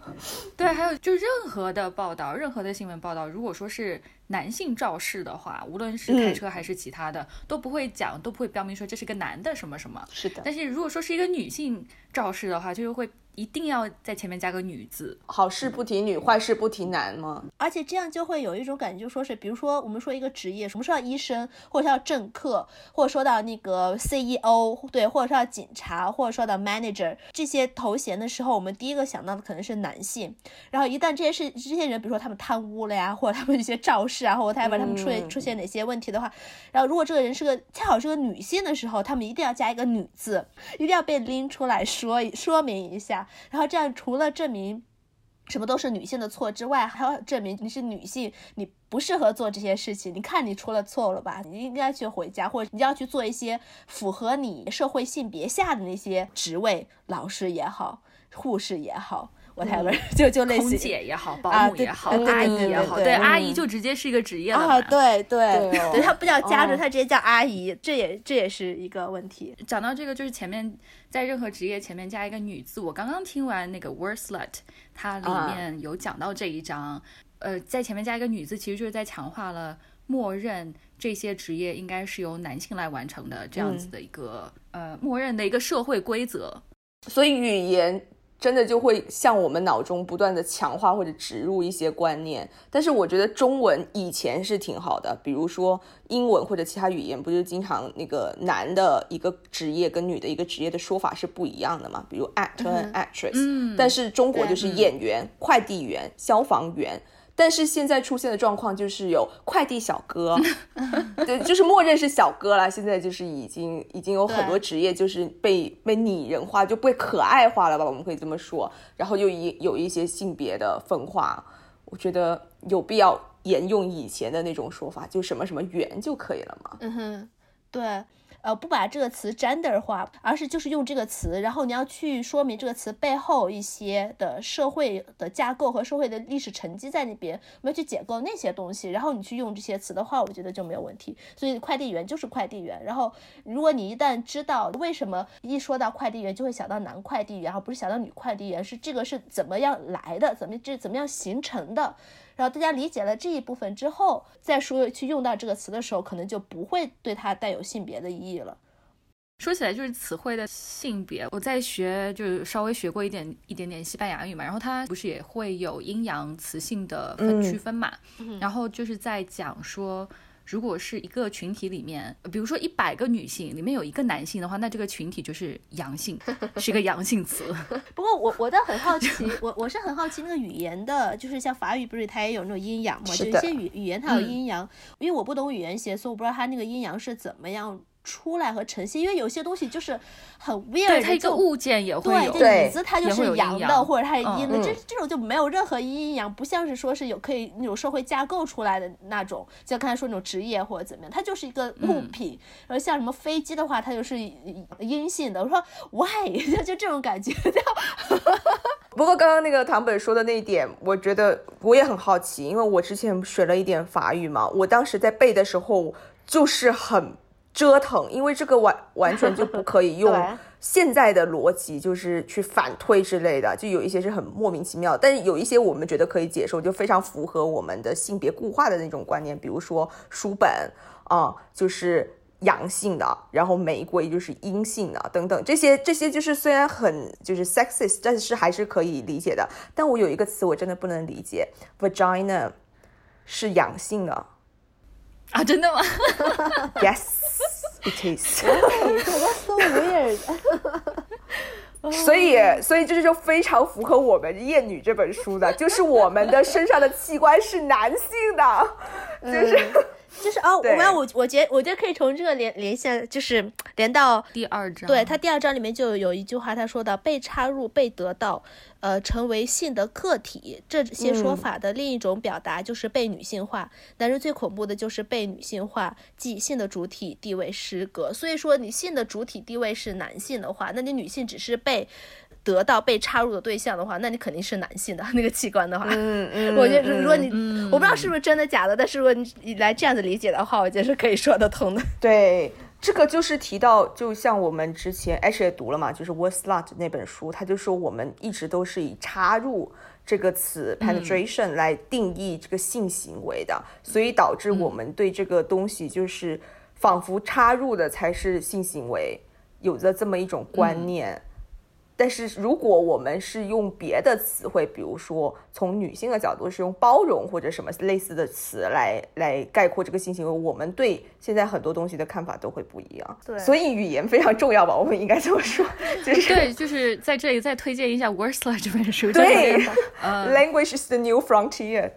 对，还有就任何的报道，任何的新闻报道，如果说是男性肇事的话，无论是开车还是其他的，都不会讲，都不会标明说这是个男的什么什么。是的。但是如果说是一个女性肇事的话，就是会。一定要在前面加个女字，好事不提女，坏事不提男吗？而且这样就会有一种感觉，就说是，比如说我们说一个职业，什么说到医生，或者说到政客，或者说到那个 CEO，对，或者说到警察，或者说到 manager 这些头衔的时候，我们第一个想到的可能是男性。然后一旦这些事，这些人，比如说他们贪污了呀，或者他们一些肇事啊，或者他们他们出现出现哪些问题的话，然后如果这个人是个恰好是个女性的时候，他们一定要加一个女字，一定要被拎出来说说说明一下。然后这样，除了证明什么都是女性的错之外，还要证明你是女性，你不适合做这些事情。你看你出了错了吧？你应该去回家，或者你要去做一些符合你社会性别下的那些职位，老师也好，护士也好。我台湾就就类似空姐也好，保姆也好，阿姨也好，对阿姨就直接是一个职业了啊，对对对，他不叫家属，他直接叫阿姨，这也这也是一个问题。讲到这个，就是前面在任何职业前面加一个女字，我刚刚听完那个 Worslet，它里面有讲到这一章，呃，在前面加一个女字，其实就是在强化了默认这些职业应该是由男性来完成的这样子的一个呃默认的一个社会规则，所以语言。真的就会向我们脑中不断的强化或者植入一些观念，但是我觉得中文以前是挺好的，比如说英文或者其他语言，不就经常那个男的一个职业跟女的一个职业的说法是不一样的嘛？比如 actor、actress，但是中国就是演员、快递员、消防员。但是现在出现的状况就是有快递小哥，对，就是默认是小哥了。现在就是已经已经有很多职业就是被被拟人化，就被可爱化了吧？我们可以这么说。然后又一有一些性别的分化，我觉得有必要沿用以前的那种说法，就什么什么圆就可以了嘛。嗯哼，对。呃，不把这个词 gender 化，而是就是用这个词，然后你要去说明这个词背后一些的社会的架构和社会的历史沉积在那边，我们要去解构那些东西，然后你去用这些词的话，我觉得就没有问题。所以快递员就是快递员，然后如果你一旦知道为什么一说到快递员就会想到男快递员，而不是想到女快递员，是这个是怎么样来的，怎么这怎么样形成的？然后大家理解了这一部分之后，再说去用到这个词的时候，可能就不会对它带有性别的意义了。说起来就是词汇的性别，我在学就是稍微学过一点一点点西班牙语嘛，然后它不是也会有阴阳词性的分区分嘛，然后就是在讲说。如果是一个群体里面，比如说一百个女性里面有一个男性的话，那这个群体就是阳性，是一个阳性词。不过我我倒很好奇，我我是很好奇那个语言的，就是像法语不是它也有那种阴阳嘛？就一些语语言它有阴阳，因为我不懂语言学，所以我不知道它那个阴阳是怎么样出来和呈现，因为有些东西就是很 weird，对它一个物件也会有，对，椅子它就是阳的，阳或者它是阴的，嗯这这种就没有任何阴阴阳，不像是说是有可以那种社会架构出来的那种，像刚才说那种职业或者怎么样，它就是一个物嗯品。然后像什么飞机的话，它就是阴性的。我说 why 就这种感觉，不过刚刚那个唐本说的那一点，我觉得我也很好奇，因为我之前学了一点法语嘛，我当时在背的时候就是很折腾，因为这个完完全就不可以 用现在的逻辑，就是去反推之类的，就有一些是很莫名其妙，但是有一些我们觉得可以接受，就非常符合我们的性别固化的那种观念，比如说书本啊、就是阳性的，然后玫瑰就是阴性的，等等，这些这些就是虽然很就是 sexist，但是还是可以理解的。但我有一个词我真的不能理解，vagina 是阳性的啊，真的吗？yes it is。so weird。所以，所以这就非常符合我们《厌女》这本书的，就是我们的身上的器官是男性的，就是、就是哦，我对们我我觉得我觉得可以从这个连连线，就是连到第二章，对他第二章里面就有一句话，他说到被插入、被得到，呃，成为性的客体，这些说法的另一种表达就是被女性化。男人最恐怖的就是被女性化，即性的主体地位失格。所以说，你性的主体地位是男性的话，那你女性只是被得到、被插入的对象的话，那你肯定是男性的 那个器官的话。嗯嗯，我觉得，如果你，嗯我不知道是不是真的假的，但是如果你你来这样子理解的话，我觉得是可以说得通的。对，这个就是提到，就像我们之前 H 也读了嘛，就是 Word Slut 那本书，他就说我们一直都是以插入这个词 penetration 来定义这个性行为的，所以导致我们对这个东西就是仿佛插入的才是性行为，有着这么一种观念。但是如果我们是用别的词汇，比如说从女性的角度是用包容或者什么类似的词来来概括这个性行为，我们对现在很多东西的看法都会不一样。对所以语言非常重要吧，我们应该这么说，就是对，就是在这里再推荐一下《Worstler》这本书，对就是 呃，，language is the new frontier。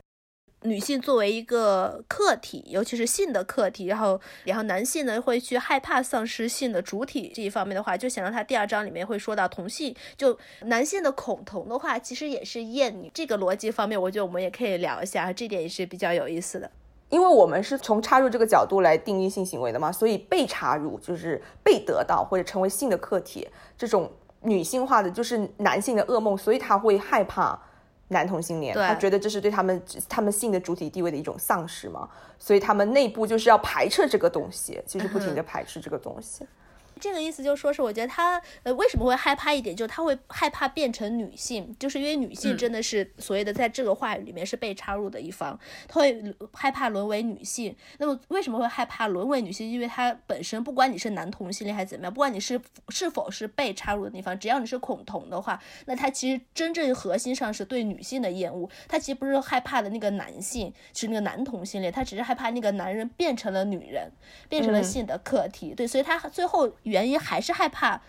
女性作为一个客体，尤其是性的客体，然后然后男性呢会去害怕丧失性的主体这一方面的话，就想到他第二章里面会说到同性，就男性的恐同的话，其实也是厌女这个逻辑方面，我觉得我们也可以聊一下，这点也是比较有意思的。因为我们是从插入这个角度来定义性行为的嘛，所以被插入就是被得到或者成为性的客体，这种女性化的就是男性的噩梦，所以他会害怕男同性恋，他觉得这是对他们他们性的主体地位的一种丧失嘛，所以他们内部就是要排斥这个东西，就是不停的排斥这个东西。这个意思就是说，是我觉得他呃为什么会害怕一点，就是他会害怕变成女性，就是因为女性真的是所谓的在这个话语里面是被插入的一方，他会害怕沦为女性。那么为什么会害怕沦为女性？因为他本身不管你是男同性恋还是怎么样，不管你是是否是被插入的地方，只要你是恐同的话，那他其实真正核心上是对女性的厌恶。他其实不是害怕的那个男性，是那个男同性恋，他只是害怕那个男人变成了女人，变成了嗯性的客体。对，所以他最后原因还是害怕。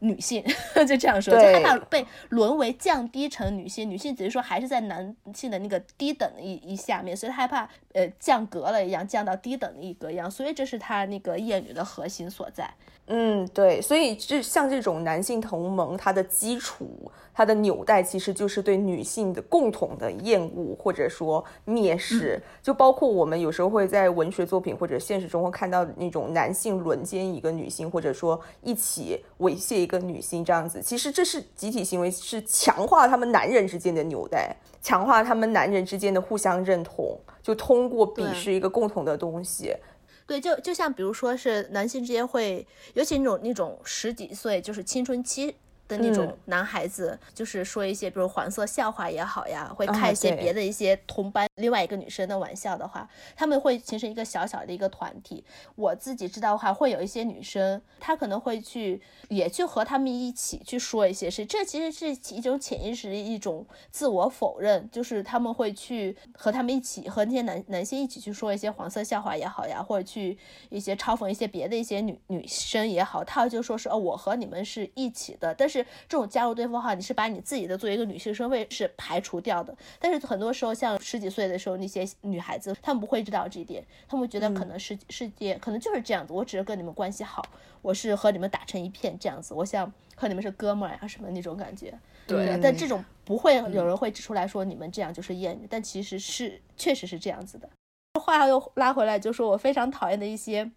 女性 就这样说，就害怕被沦为降低成女性，女性只是说还是在男性的那个低等的一一下面，所以他害怕呃降格了一样，降到低等的一格一样，所以这是他那个厌女的核心所在。嗯，对，所以这像这种男性同盟，它的基础、它的纽带，其实就是对女性的共同的厌恶或者说蔑视。就包括我们有时候会在文学作品或者现实中会看到那种男性轮奸一个女性，或者说一起猥亵一个女性这样子。其实这是集体行为，是强化他们男人之间的纽带，强化他们男人之间的互相认同，就通过鄙视一个共同的东西。对，就就像比如说是男性之间会，尤其那种那种十几岁就是青春期的那种嗯。男孩子，就是说一些比如黄色笑话也好呀，会看一些别的一些同班另外一个女生的玩笑的话，他们会形成一个小小的一个团体。我自己知道的话，会有一些女生，她可能会去也去和他们一起去说一些事，这其实是一种潜意识的一种自我否认，就是他们会去和他们一起和那些男男性一起去说一些黄色笑话也好呀，或者去一些嘲讽一些别的一些女女生也好，他就说是哦，我和你们是一起的，但是这种加入对方的话，你是把你自己的作为一个女性身份是排除掉的。但是很多时候，像十几岁岁的时候那些女孩子，她们不会知道这一点，她们觉得可能世世界可能就是这样子，我只是跟你们关系好，我是和你们打成一片这样子，我想和你们是哥们儿呀什么那种感觉。对但这种不会有人会指出来说你们这样就是厌女，但其实是确实是这样子的。话又拉回来，就说我非常讨厌的一些，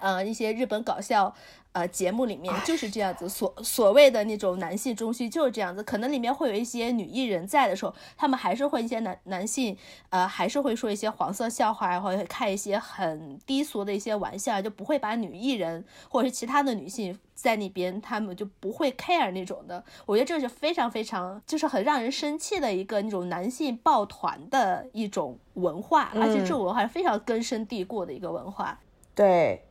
呃，一些日本搞笑。呃，节目里面就是这样子，所所谓的那种男性中心就是这样子，可能里面会有一些女艺人在的时候，他们还是会一些男男性，呃，还是会说一些黄色笑话，或者开一些很低俗的一些玩笑，就不会把女艺人或者是其他的女性在那边，他们就不会 care 那种的。我觉得这是非常非常，就是很让人生气的一个那种男性抱团的一种文化，而且这种文化是非常根深蒂固的一个文化。对。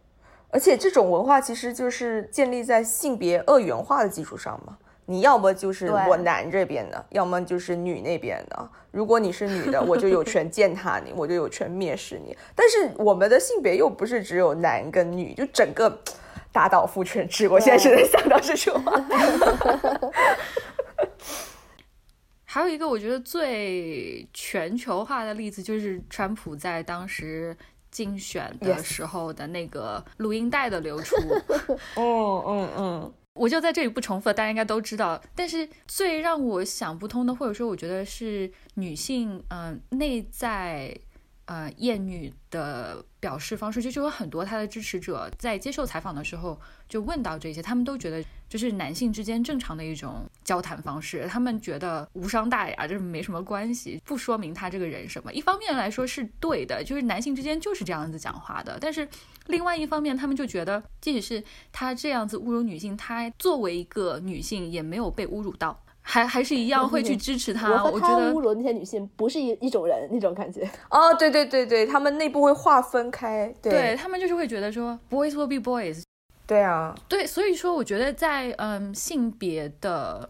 而且这种文化其实就是建立在性别二元化的基础上嘛，你要么就是我男这边的，要么就是女那边的。如果你是女的，我就有权践踏你，我就有权蔑视你。但是我们的性别又不是只有男跟女，就整个打倒父权制。我现在只能想到这句话。还有一个我觉得最全球化的例子，就是川普在当时。竞选的时候的那个录音带的流出，哦嗯嗯，我就在这里不重复，大家应该都知道。但是最让我想不通的，或者说我觉得是女性，嗯，内在。呃，厌女的表示方式，就就有很多她的支持者在接受采访的时候就问到这些，他们都觉得就是男性之间正常的一种交谈方式，他们觉得无伤大雅，就是没什么关系，不说明他这个人什么。一方面来说是对的，就是男性之间就是这样子讲话的，但是另外一方面，他们就觉得即使是他这样子侮辱女性，他作为一个女性也没有被侮辱到。还还是一样会去支持他，我觉得侮辱那些女性不是一一种人那种感觉。哦，对对对对，他们内部会划分开，对他们就是会觉得说 boys will be boys。对啊，对，所以说我觉得在嗯性别的，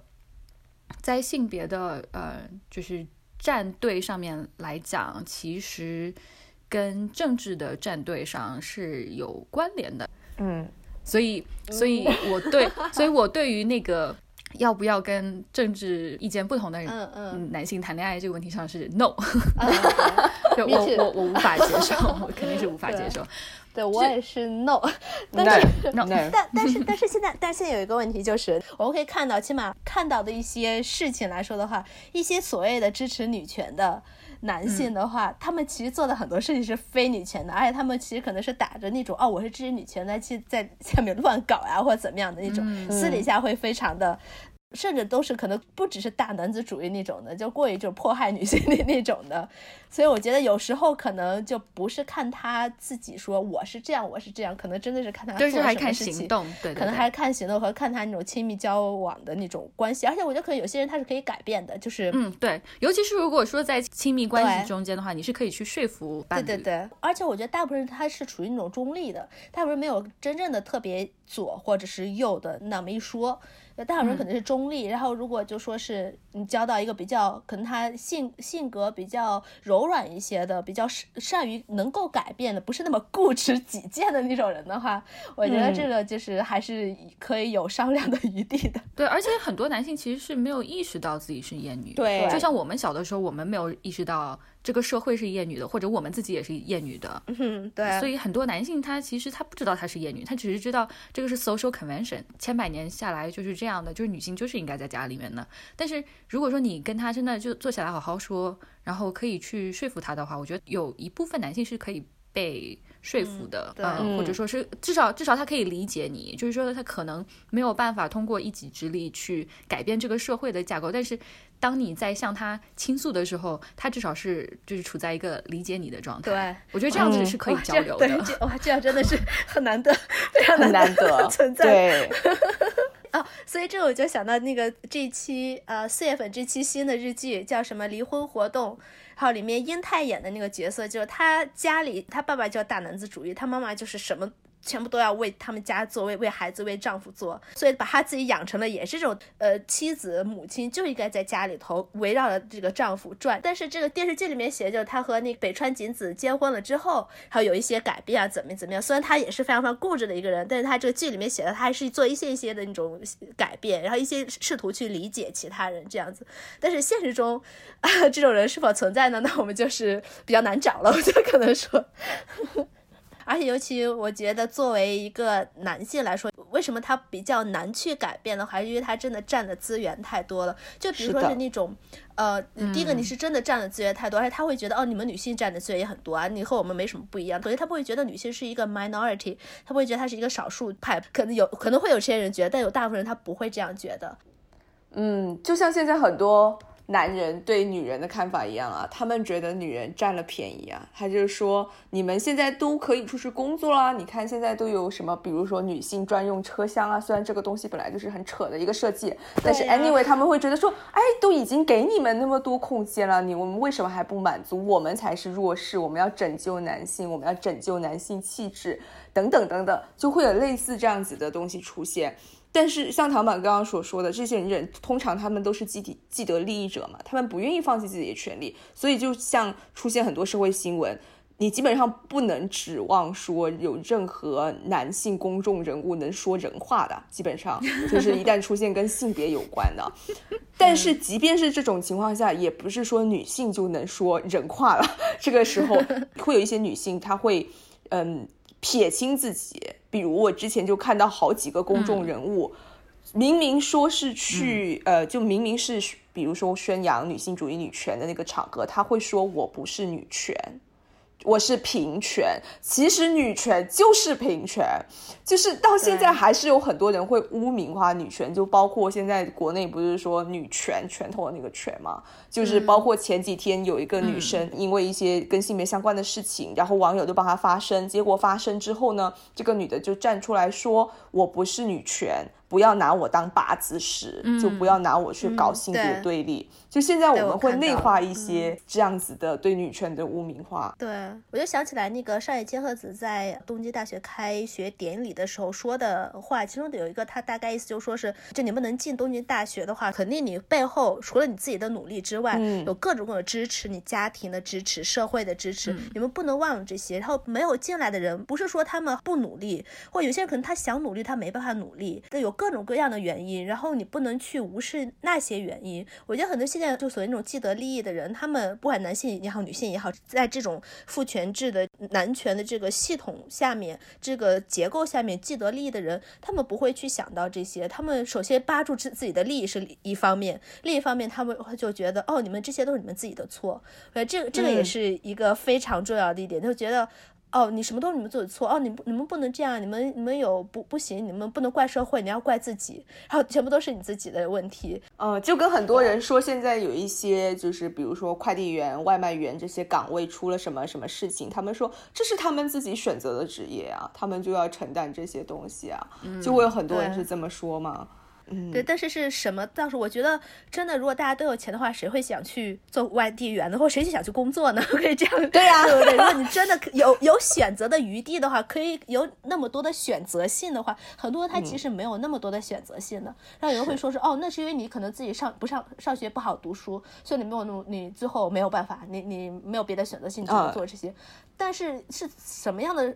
在性别的呃就是战队上面来讲，其实跟政治的战队上是有关联的。嗯，所以所以我对 所以我对于那个。要不要跟政治意见不同的人，嗯嗯，男性谈恋爱这个问题上是 no，就我我我无法接受，我肯定是无法接受。对我也是 no，但是但但是但是现在但是现在有一个问题就是，我们可以看到，起码看到的一些事情来说的话，一些所谓的支持女权的。男性的话，他们其实做的很多事情是非女权的，而且他们其实可能是打着那种哦，我是支持女权的，去在下面乱搞呀，或者怎么样的那种，私底下会非常的。甚至都是可能不只是大男子主义那种的，就过于就是迫害女性的那种的，所以我觉得有时候可能就不是看他自己说我是这样我是这样，可能真的是看他就是还看行动，对，可能还是看行动和看他那种亲密交往的那种关系，而且我觉得可能有些人他是可以改变的，就是嗯对，尤其是如果说在亲密关系中间的话，你是可以去说服对对对，而且我觉得大部分人他是处于那种中立的，大部分人没有真正的特别左或者是右的那么一说。大人可能是中立，然后如果就说是你交到一个比较可能他性性格比较柔软一些的，比较善善于能够改变的，不是那么固执己见的那种人的话，我觉得这个就是还是可以有商量的余地的。对，而且很多男性其实是没有意识到自己是厌女，对，就像我们小的时候，我们没有意识到。这个社会是厌女的，或者我们自己也是厌女的，嗯，对。所以很多男性他其实他不知道他是厌女，他只是知道这个是 social convention，千百年下来就是这样的，就是女性就是应该在家里面的。但是如果说你跟他真的就坐下来好好说，然后可以去说服他的话，我觉得有一部分男性是可以被。说服的，嗯，或者说是至少至少他可以理解你，就是说他可能没有办法通过一己之力去改变这个社会的架构，但是当你在向他倾诉的时候，他至少是就是处在一个理解你的状态。对，我觉得这样子是可以交流的。哇，这样真的是 很难得，非常难得 存在。对。哦，所以这我就想到那个这期呃四月份这期新的日剧叫什么离婚活动。里面英泰演的那个角色，就是他家里他爸爸叫大男子主义，他妈妈就是什么全部都要为他们家做，为为孩子、为丈夫做，所以把她自己养成了也是这种呃妻子、母亲就应该在家里头围绕着这个丈夫转。但是这个电视剧里面写，就是她和那北川景子结婚了之后，还有一些改变啊，怎么怎么样。虽然她也是非常非常固执的一个人，但是她这个剧里面写的，她还是做一些一些的那种改变，然后一些试图去理解其他人这样子。但是现实中，这种人是否存在呢？那我们就是比较难找了，我觉得可能说。而且，尤其我觉得，作为一个男性来说，为什么他比较难去改变的话是因为他真的占的资源太多了。就比如说是那种，呃，第一个你是真的占的资源太多，而且他会觉得，哦，你们女性占的资源也很多啊，你和我们没什么不一样。所以他不会觉得女性是一个 minority，他不会觉得他是一个少数派。可能有可能会有这些人觉得，但有大部分人他不会这样觉得。嗯，就像现在很多。男人对女人的看法一样啊，他们觉得女人占了便宜啊。他就是说，你们现在都可以出去工作啦，你看现在都有什么，比如说女性专用车厢啊。虽然这个东西本来就是很扯的一个设计，但是 anyway 他们会觉得说，哎，都已经给你们那么多空间了，你我们为什么还不满足？我们才是弱势，我们要拯救男性，我们要拯救男性气质，等等等等，就会有类似这样子的东西出现。但是像唐板刚刚所说的，这些人通常他们都是既得既得利益者嘛，他们不愿意放弃自己的权利，所以就像出现很多社会新闻，你基本上不能指望说有任何男性公众人物能说人话的，基本上 就是一旦出现跟性别有关的。但是即便是这种情况下，也不是说女性就能说人话了。这个时候 会有一些女性，她会嗯撇清自己。比如我之前就看到好几个公众人物，明明说是去呃，就明明是比如说宣扬女性主义、女权的那个场合，他会说我不是女权。我是平权，其实女权就是平权，就是到现在还是有很多人会污名化女权，就包括现在国内不是说女权拳头的那个权嘛，就是包括前几天有一个女生因为一些跟性别相关的事情，然后网友就帮她发声，结果发声之后呢，这个女的就站出来说我不是女权。不要拿我当靶子使，就不要拿我去搞性别对立。就现在我们会内化一些这样子的对女权的污名化。对，我就想起来那个上野千鹤子在东京大学开学典礼的时候说的话，其中的有一个，他大概意思就说是，就你们能进东京大学的话，肯定你背后除了你自己的努力之外，有各种各样的支持，你家庭的支持、社会的支持，你们不能忘了这些。然后没有进来的人，不是说他们不努力，或有些人可能他想努力，他没办法努力，那有各种各样的原因，然后你不能去无视那些原因。我觉得很多现在就所谓那种既得利益的人，他们不管男性也好，女性也好，在这种父权制的男权的这个系统下面，这个结构下面，既得利益的人，他们不会去想到这些。他们首先扒住自自己的利益是一方面，另一方面他们就觉得，哦，你们这些都是你们自己的错。呃，这个这个也是一个非常重要的一点，就觉得。哦，你什么都是你们做的错哦，你不你们不能这样，你们你们有不不行，你们不能怪社会，你要怪自己，然后全部都是你自己的问题。呃，就跟很多人说，现在有一些就是比如说快递员、外卖员这些岗位出了什么什么事情，他们说这是他们自己选择的职业啊，他们就要承担这些东西啊，就会有很多人是这么说嘛。对，但是是什么？倒是我觉得，真的，如果大家都有钱的话，谁会想去做外地员呢？或谁去想去工作呢？可以这样，对呀，对不对？如果你真的有有选择的余地的话，可以有那么多的选择性的话，很多他其实没有那么多的选择性的。然后有人会说是哦，那是因为你可能自己上不上上学不好读书，所以你没有努，你最后没有办法，你你没有别的选择性只能做这些。但是是什么样的？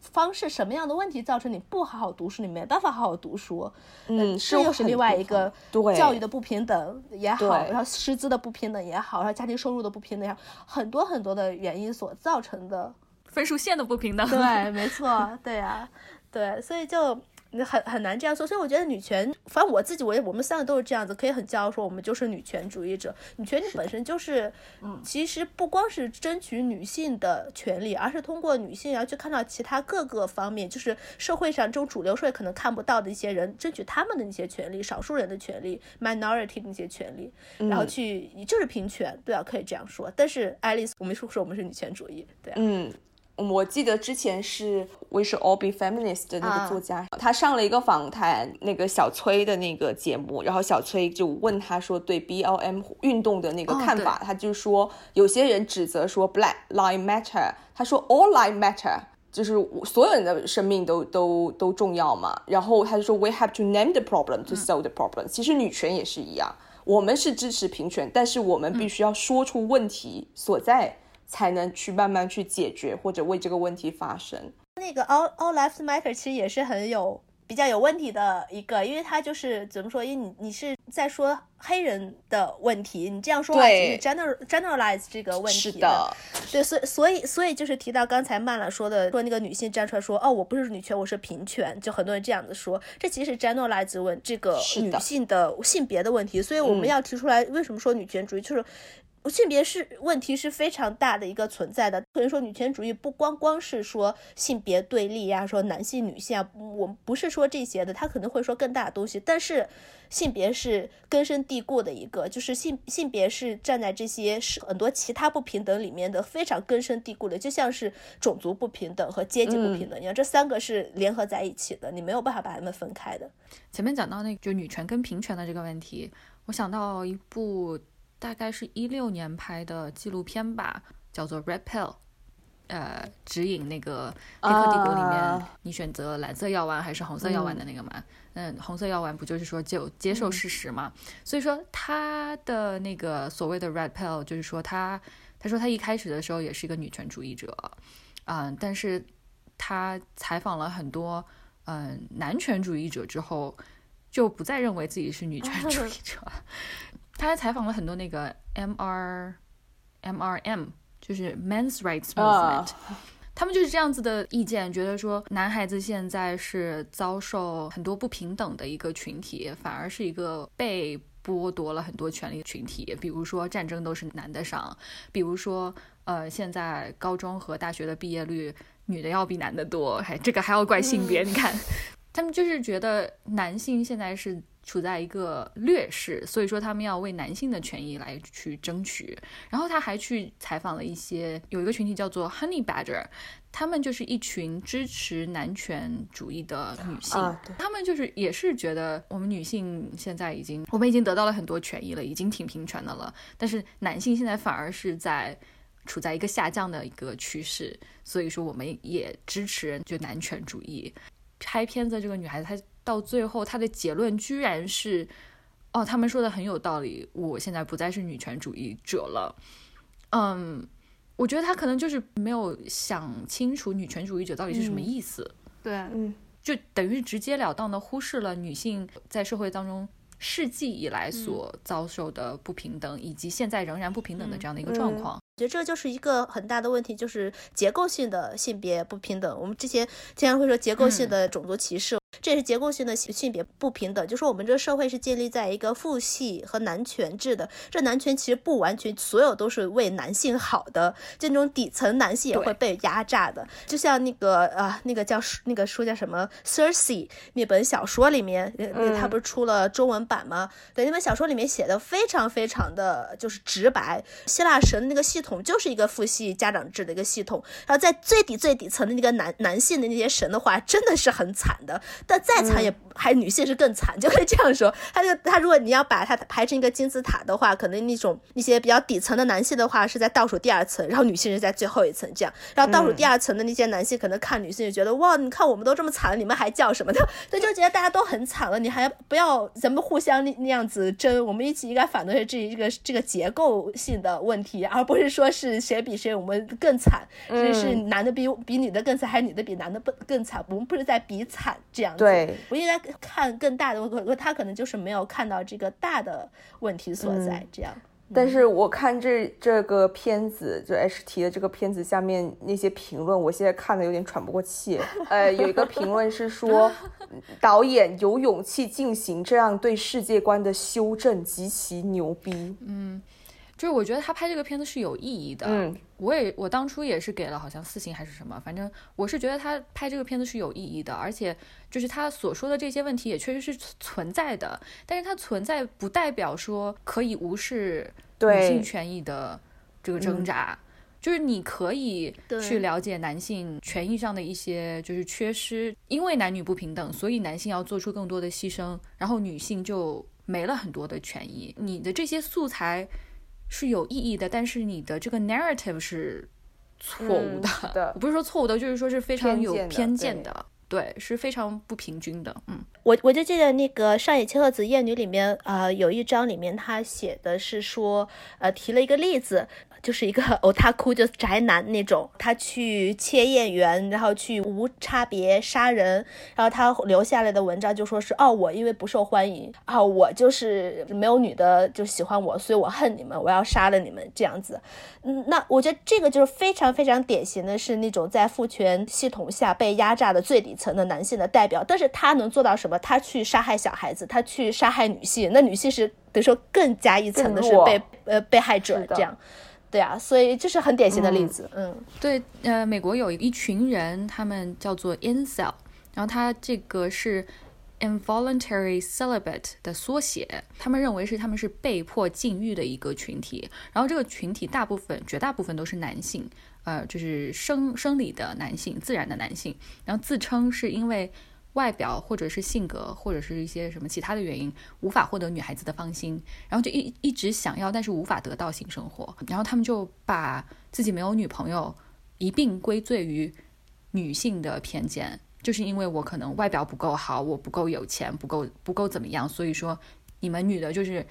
方式什么样的问题造成你不好好读书，你没办法好好读书？嗯，这又是另外一个对教育的不平等也好，然后师资的不平等也好，然后家庭收入的不平等，也好，很多很多的原因所造成的分数线的不平等。对，没错，对呀，对，所以就。很很难这样说，所以我觉得女权，反正我自己，我我们三个都是这样子，可以很骄傲说我们就是女权主义者。女权本身就是，嗯，其实不光是争取女性的权利，而是通过女性，然后去看到其他各个方面，就是社会上这种主流社会可能看不到的一些人，争取他们的那些权利，少数人的权利，minority 那些权利，然后去就是平权，对啊，可以这样说。但是爱丽丝，我们说说我们是女权主义，对啊，嗯。我记得之前是 We Should All Be Feminist 的那个作家，他上了一个访谈，那个小崔的那个节目，然后小崔就问他说对 BLM 运动的那个看法，他就说有些人指责说 Black Lives Matter，他说 All Lives Matter。就是所有人的生命都都都重要嘛。然后他就说，We have to name the problem to solve the problem。其实女权也是一样，我们是支持平权，但是我们必须要说出问题所在，才能去慢慢去解决或者为这个问题发声。那个 All All Lives Matter 其实也是很有。比较有问题的一个，因为它就是怎么说？因为你你是在说黑人的问题，你这样说话只是 general generalize 这个问题的。对，所以所以所以就是提到刚才曼拉说的，说那个女性站出来说，哦，我不是女权，我是平权，就很多人这样子说，这其实是 generalize 问这个女性的性别的问题。所以我们要提出来，为什么说女权主义就是？性别是问题是非常大的一个存在的，可以说女权主义不光光是说性别对立呀，说男性女性啊，我们不是说这些的，他可能会说更大的东西。但是性别是根深蒂固的一个，就是性性别是站在这些是很多其他不平等里面的非常根深蒂固的，就像是种族不平等和阶级不平等一样，这三个是联合在一起的，你没有办法把它们分开的。前面讲到那个就女权跟平权的这个问题，我想到一部。大概是一六年拍的纪录片吧，叫做《Red Pill》，呃，指引那个《黑客帝国》里面你选择蓝色药丸还是红色药丸的那个嘛。嗯，红色药丸不就是说就接受事实嘛？所以说他的那个所谓的 Red Pill，就是说他他说他一开始的时候也是一个女权主义者，嗯，但是他采访了很多嗯男权主义者之后，就不再认为自己是女权主义者。他还采访了很多那个 M R M R M，就是 Men's Rights Movement，他们就是这样子的意见，觉得说男孩子现在是遭受很多不平等的一个群体，反而是一个被剥夺了很多权利的群体。比如说战争都是男的上，比如说呃现在高中和大学的毕业率女的要比男的多，还这个还要怪性别？你看，他们就是觉得男性现在是。处在一个劣势，所以说他们要为男性的权益来去争取。然后他还去采访了一些有一个群体叫做 Honey Badger，他们就是一群支持男权主义的女性，他们就是也是觉得我们女性现在已经我们已经得到了很多权益了，已经挺平权的了，但是男性现在反而是在处在一个下降的一个趋势，所以说我们也支持就男权主义。拍片子这个女孩子她。到最后，他的结论居然是，哦，他们说的很有道理，我现在不再是女权主义者了。嗯，我觉得他可能就是没有想清楚女权主义者到底是什么意思。对，嗯，就等于直截了当的忽视了女性在社会当中世纪以来所遭受的不平等，以及现在仍然不平等的这样的一个状况。我觉得这就是一个很大的问题，就是结构性的性别不平等。我们之前经常会说结构性的种族歧视。这也是结构性的性别不平等，就说我们这个社会是建立在一个父系和男权制的，这男权其实不完全所有都是为男性好的，这种底层男性也会被压榨的。就像那个啊，那个叫那个书叫什么《Cersei》那本小说里面，他不是出了中文版吗？对，那本小说里面写的非常非常的就是直白，希腊神那个系统就是一个父系家长制的一个系统，然后在最底最底层的那个男男性的那些神的话，真的是很惨的。但再惨也还女性是更惨，就可以这样说。他就他如果你要把它排成一个金字塔的话，可能那种一些比较底层的男性的话是在倒数第二层，然后女性是在最后一层这样。然后倒数第二层的那些男性可能看女性就觉得哇，你看我们都这么惨了，你们还叫什么的？他就觉得大家都很惨了，你还不要咱们互相那那样子争，我们一起应该反对这这个这个结构性的问题，而不是说是谁比谁我们更惨，是男的比比女的更惨，还是女的比男的不更惨？我们不是在比惨这样。对，我应该看更大的，我他可能就是没有看到这个大的问题所在。这样，但是我看这这个片子，就 H T 的这个片子下面那些评论，我现在看的有点喘不过气。呃，有一个评论是说，导演有勇气进行这样对世界观的修正，极其牛逼。嗯。就是我觉得他拍这个片子是有意义的，嗯，我也我当初也是给了好像四星还是什么，反正我是觉得他拍这个片子是有意义的，而且就是他所说的这些问题也确实是存在的，但是它存在不代表说可以无视女性权益的这个挣扎，就是你可以去了解男性权益上的一些就是缺失，因为男女不平等，所以男性要做出更多的牺牲，然后女性就没了很多的权益，你的这些素材。是有意义的，但是你的这个 narrative 是错误的，不是说错误的，就是说是非常有偏见的。对，是非常不平均的。嗯，我我就记得那个上野千鹤子厌女里面呃，有一章里面他写的是说，呃，提了一个例子。就是一个哦他哭，就宅男那种，他去切验员，然后去无差别杀人，然后他留下来的文章就说是哦，我因为不受欢迎啊，我就是没有女的就喜欢我，所以我恨你们，我要杀了你们这样子。嗯，那我觉得这个就是非常非常典型的是那种在父权系统下被压榨的最底层的男性的代表。但是他能做到什么？他去杀害小孩子，他去杀害女性，那女性是等于说更加一层的是被呃被害者这样。对啊，所以这是很典型的例子。嗯，对，呃，美国有一群人，他们叫做 incel，然后他这个是 involuntary celibate 的缩写，他们认为是他们是被迫禁欲的一个群体。然后这个群体大部分、绝大部分都是男性，呃，就是生生理的男性、自然的男性，然后自称是因为。外表或者是性格或者是一些什么其他的原因，无法获得女孩子的芳心，然后就一一直想要，但是无法得到性生活，然后他们就把自己没有女朋友一并归罪于女性的偏见，就是因为我可能外表不够好，我不够有钱，不够不够怎么样，所以说你们女的就是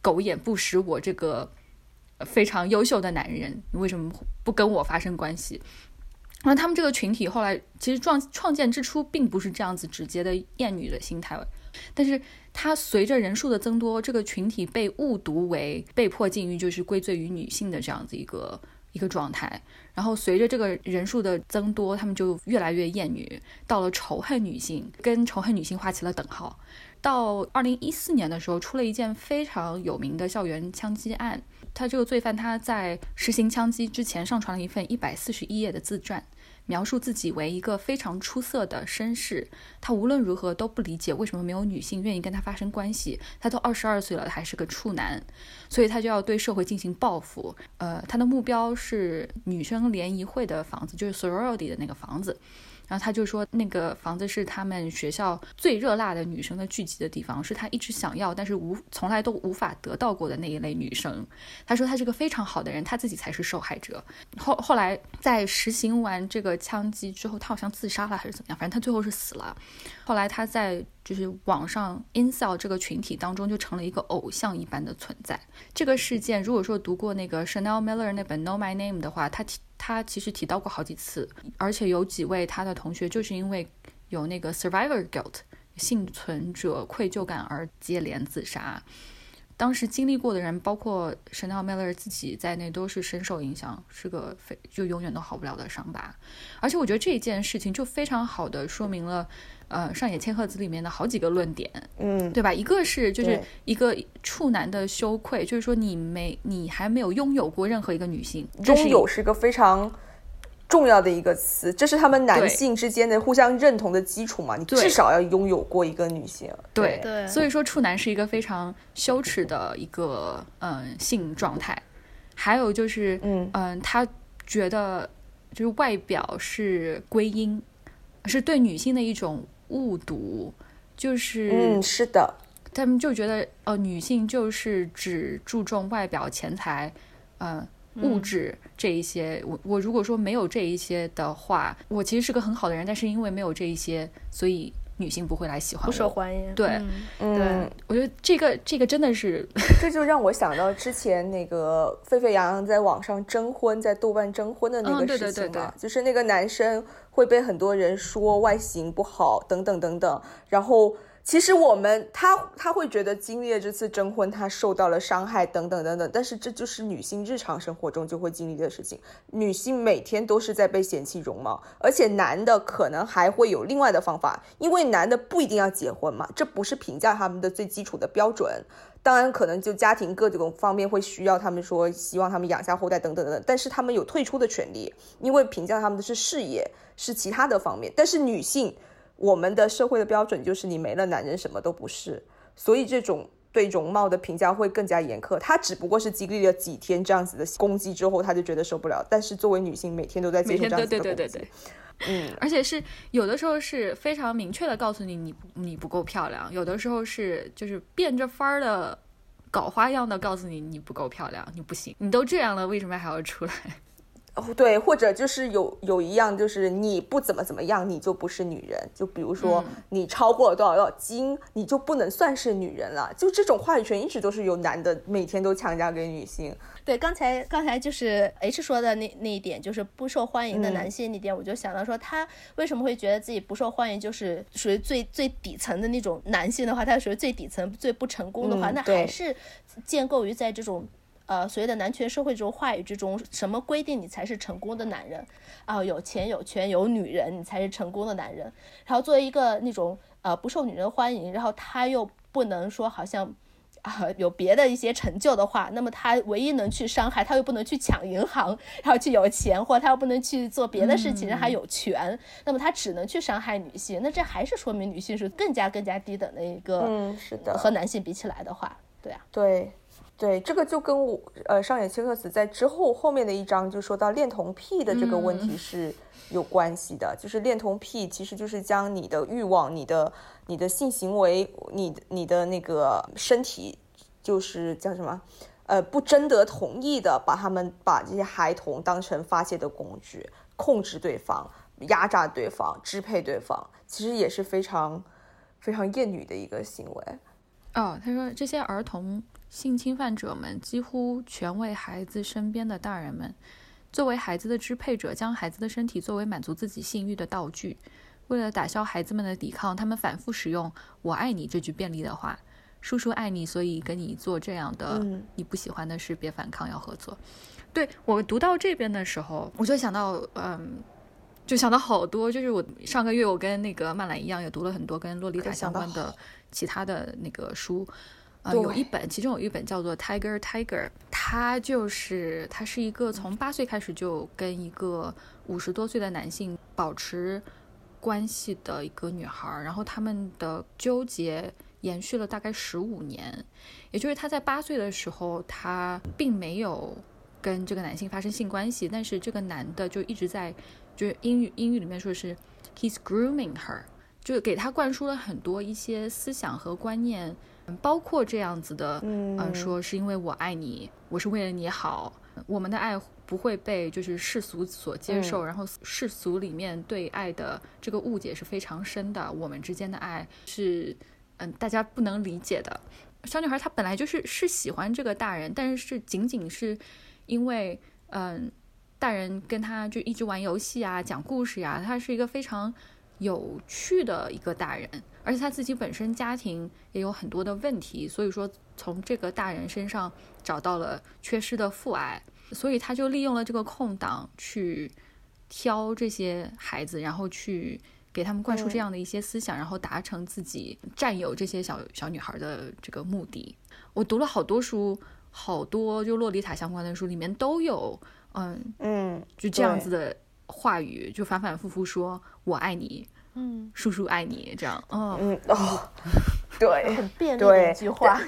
狗眼不识我这个非常优秀的男人，你为什么不跟我发生关系？那他们这个群体后来其实创创建之初并不是这样子直接的厌女的心态，但是它随着人数的增多，这个群体被误读为被迫禁欲，就是归罪于女性的这样子一个一个状态。然后随着这个人数的增多，他们就越来越厌女，到了仇恨女性，跟仇恨女性画起了等号。到二零一四年的时候，出了一件非常有名的校园枪击案。他这个罪犯他在实行枪击之前上传了一份一百四十一页的自传，描述自己为一个非常出色的绅士。他无论如何都不理解为什么没有女性愿意跟他发生关系。他都二十二岁了，还是个处男，所以他就要对社会进行报复。呃，他的目标是女生联谊会的房子，就是 sorority 的那个房子。然后他就说，那个房子是他们学校最热辣的女生的聚集的地方，是他一直想要，但是无从来都无法得到过的那一类女生。他说他是个非常好的人，他自己才是受害者。后后来在实行完这个枪击之后，他好像自杀了还是怎么样，反正他最后是死了。后来他在就是网上 i n s e l 这个群体当中就成了一个偶像一般的存在。这个事件，如果说读过那个 Chanel Miller 那本 Know My Name 的话，他提。他其实提到过好几次，而且有几位他的同学就是因为有那个 survivor guilt 幸存者愧疚感而接连自杀。当时经历过的人，包括 Chanel Miller 自己在内，都是深受影响，是个非就永远都好不了的伤疤。而且我觉得这一件事情就非常好的说明了。呃，上野千鹤子里面的好几个论点，嗯，对吧？一个是就是一个处男的羞愧，就是说你没你还没有拥有过任何一个女性，拥有是个非常重要的一个词，这是他们男性之间的互相认同的基础嘛？你至少要拥有过一个女性，对对。所以说处男是一个非常羞耻的一个嗯性状态，还有就是嗯嗯，他觉得就是外表是归因，是对女性的一种。误读，就是嗯，是的，他们就觉得，呃，女性就是只注重外表、钱财，呃，物质这一些。我我如果说没有这一些的话，我其实是个很好的人，但是因为没有这一些，所以女性不会来喜欢我，不受欢迎。对，嗯，我觉得这个这个真的是，这就让我想到之前那个沸沸扬扬在网上征婚，在豆瓣征婚的那个事情嘛，就是那个男生。会被很多人说外形不好等等等等，然后其实我们他他会觉得经历了这次征婚，他受到了伤害等等等等，但是这就是女性日常生活中就会经历的事情。女性每天都是在被嫌弃容貌，而且男的可能还会有另外的方法，因为男的不一定要结婚嘛，这不是评价他们的最基础的标准。当然，可能就家庭各种方面会需要他们说，希望他们养下后代等等等等。但是他们有退出的权利，因为评价他们的是事业，是其他的方面。但是女性，我们的社会的标准就是你没了男人什么都不是，所以这种对容貌的评价会更加严苛。他只不过是经历了几天这样子的攻击之后，他就觉得受不了。但是作为女性，每天都在接受这样子的攻击。嗯，而且是有的时候是非常明确的告诉你，你你不够漂亮；有的时候是就是变着法儿的搞花样的告诉你你不够漂亮，你不行，你都这样了，为什么还要出来？哦，对，或者就是有有一样，就是你不怎么怎么样，你就不是女人。就比如说你超过了多少多少斤，你就不能算是女人了。就这种话语权一直都是由男的每天都强加给女性。对，刚才刚才就是 H 说的那那一点，就是不受欢迎的男性那点，我就想到说他为什么会觉得自己不受欢迎，就是属于最最底层的那种男性的话，他属于最底层最不成功的话，那还是建构于在这种。呃，所谓的男权社会这种话语之中，什么规定你才是成功的男人啊？有钱有权有女人，你才是成功的男人。然后作为一个那种呃不受女人欢迎，然后他又不能说好像啊有别的一些成就的话，那么他唯一能去伤害，他又不能去抢银行，然后去有钱，或者他又不能去做别的事情让他有权，那么他只能去伤害女性。那这还是说明女性是更加更加低等的一个，嗯，是的，和男性比起来的话，对啊，对。对，这个就跟我呃上野千鹤子在之后后面的一章就说到恋童癖的这个问题是有关系的，就是恋童癖其实就是将你的欲望、你的你的性行为、你你的那个身体，就是叫什么呃不征得同意的，把他们把这些孩童当成发泄的工具，控制对方、压榨对方、支配对方，其实也是非常非常厌女的一个行为。哦，他说这些儿童。性侵犯者们几乎全为孩子身边的大人们，作为孩子的支配者，将孩子的身体作为满足自己性欲的道具。为了打消孩子们的抵抗，他们反复使用“我爱你”这句便利的话：“叔叔爱你，所以跟你做这样的你不喜欢的事，别反抗，要合作。”对我读到这边的时候，我就想到，嗯，就想到好多，就是我上个月我跟那个曼兰一样，也读了很多跟洛丽塔相关的其他的那个书。呃，有一本，其中有一本叫做《Tiger Tiger》，他就是他是一个从八岁开始就跟一个五十多岁的男性保持关系的一个女孩，然后他们的纠结延续了大概十五年，也就是他在八岁的时候，他并没有跟这个男性发生性关系，但是这个男的就一直在，就是英语英语里面说是 he's grooming her，就给他灌输了很多一些思想和观念。包括这样子的，嗯，说是因为我爱你，我是为了你好，我们的爱不会被就是世俗所接受，然后世俗里面对爱的这个误解是非常深的，我们之间的爱是，嗯，大家不能理解的。小女孩她本来就是是喜欢这个大人，但是是仅仅是因为，嗯，大人跟她就一直玩游戏啊，讲故事呀，她是一个非常有趣的一个大人。而且他自己本身家庭也有很多的问题，所以说从这个大人身上找到了缺失的父爱，所以他就利用了这个空档去挑这些孩子，然后去给他们灌输这样的一些思想，然后达成自己占有这些小小女孩的这个目的。我读了好多书，好多就洛丽塔相关的书里面都有，嗯嗯，就这样子的话语，就反反复复说我爱你。嗯，叔叔爱你，这样，嗯嗯哦，对，很便利的一句话，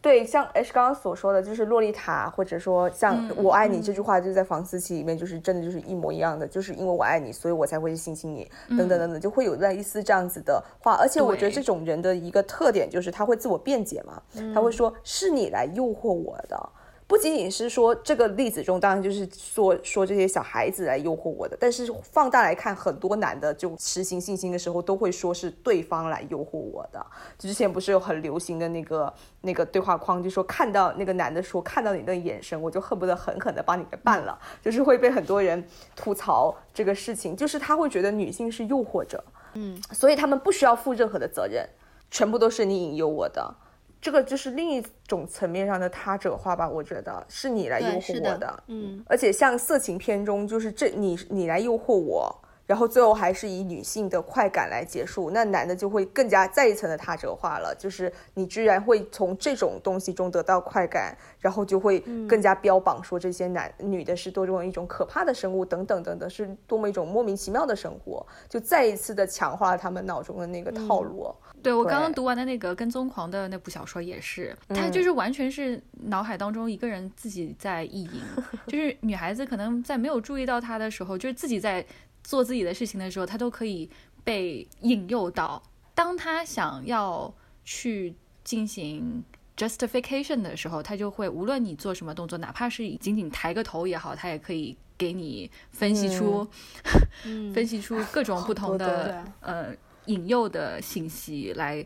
对，像 H 刚刚所说的，就是洛丽塔，或者说像我爱你这句话，就在房思琪里面，就是真的就是一模一样的，就是因为我爱你，所以我才会去性侵你，等等等等，就会有那一丝这样子的话，而且我觉得这种人的一个特点就是他会自我辩解嘛，他会说是你来诱惑我的。不仅仅是说这个例子中，当然就是说说这些小孩子来诱惑我的，但是放大来看，很多男的就实行性侵的时候，都会说是对方来诱惑我的。之前不是有很流行的那个那个对话框，就说看到那个男的说看到你的眼神，我就恨不得狠狠的把你给办了，就是会被很多人吐槽这个事情，就是他会觉得女性是诱惑者，嗯，所以他们不需要负任何的责任，全部都是你引诱我的。这个就是另一种层面上的他者化吧，我觉得是你来诱惑我的，嗯，而且像色情片中，就是这你你来诱惑我。然后最后还是以女性的快感来结束，那男的就会更加再一层的他者化了，就是你居然会从这种东西中得到快感，然后就会更加标榜说这些男女的是多么一种可怕的生物等等等等，是多么一种莫名其妙的生活，就再一次的强化了他们脑中的那个套路。对我刚刚读完的那个跟踪狂的那部小说也是，他就是完全是脑海当中一个人自己在意淫，就是女孩子可能在没有注意到他的时候，就是自己在。做自己的事情的时候，他都可以被引诱到。当他想要去进行 justification 的时候，他就会无论你做什么动作，哪怕是仅仅抬个头也好，他也可以给你分析出，分析出各种不同的呃引诱的信息来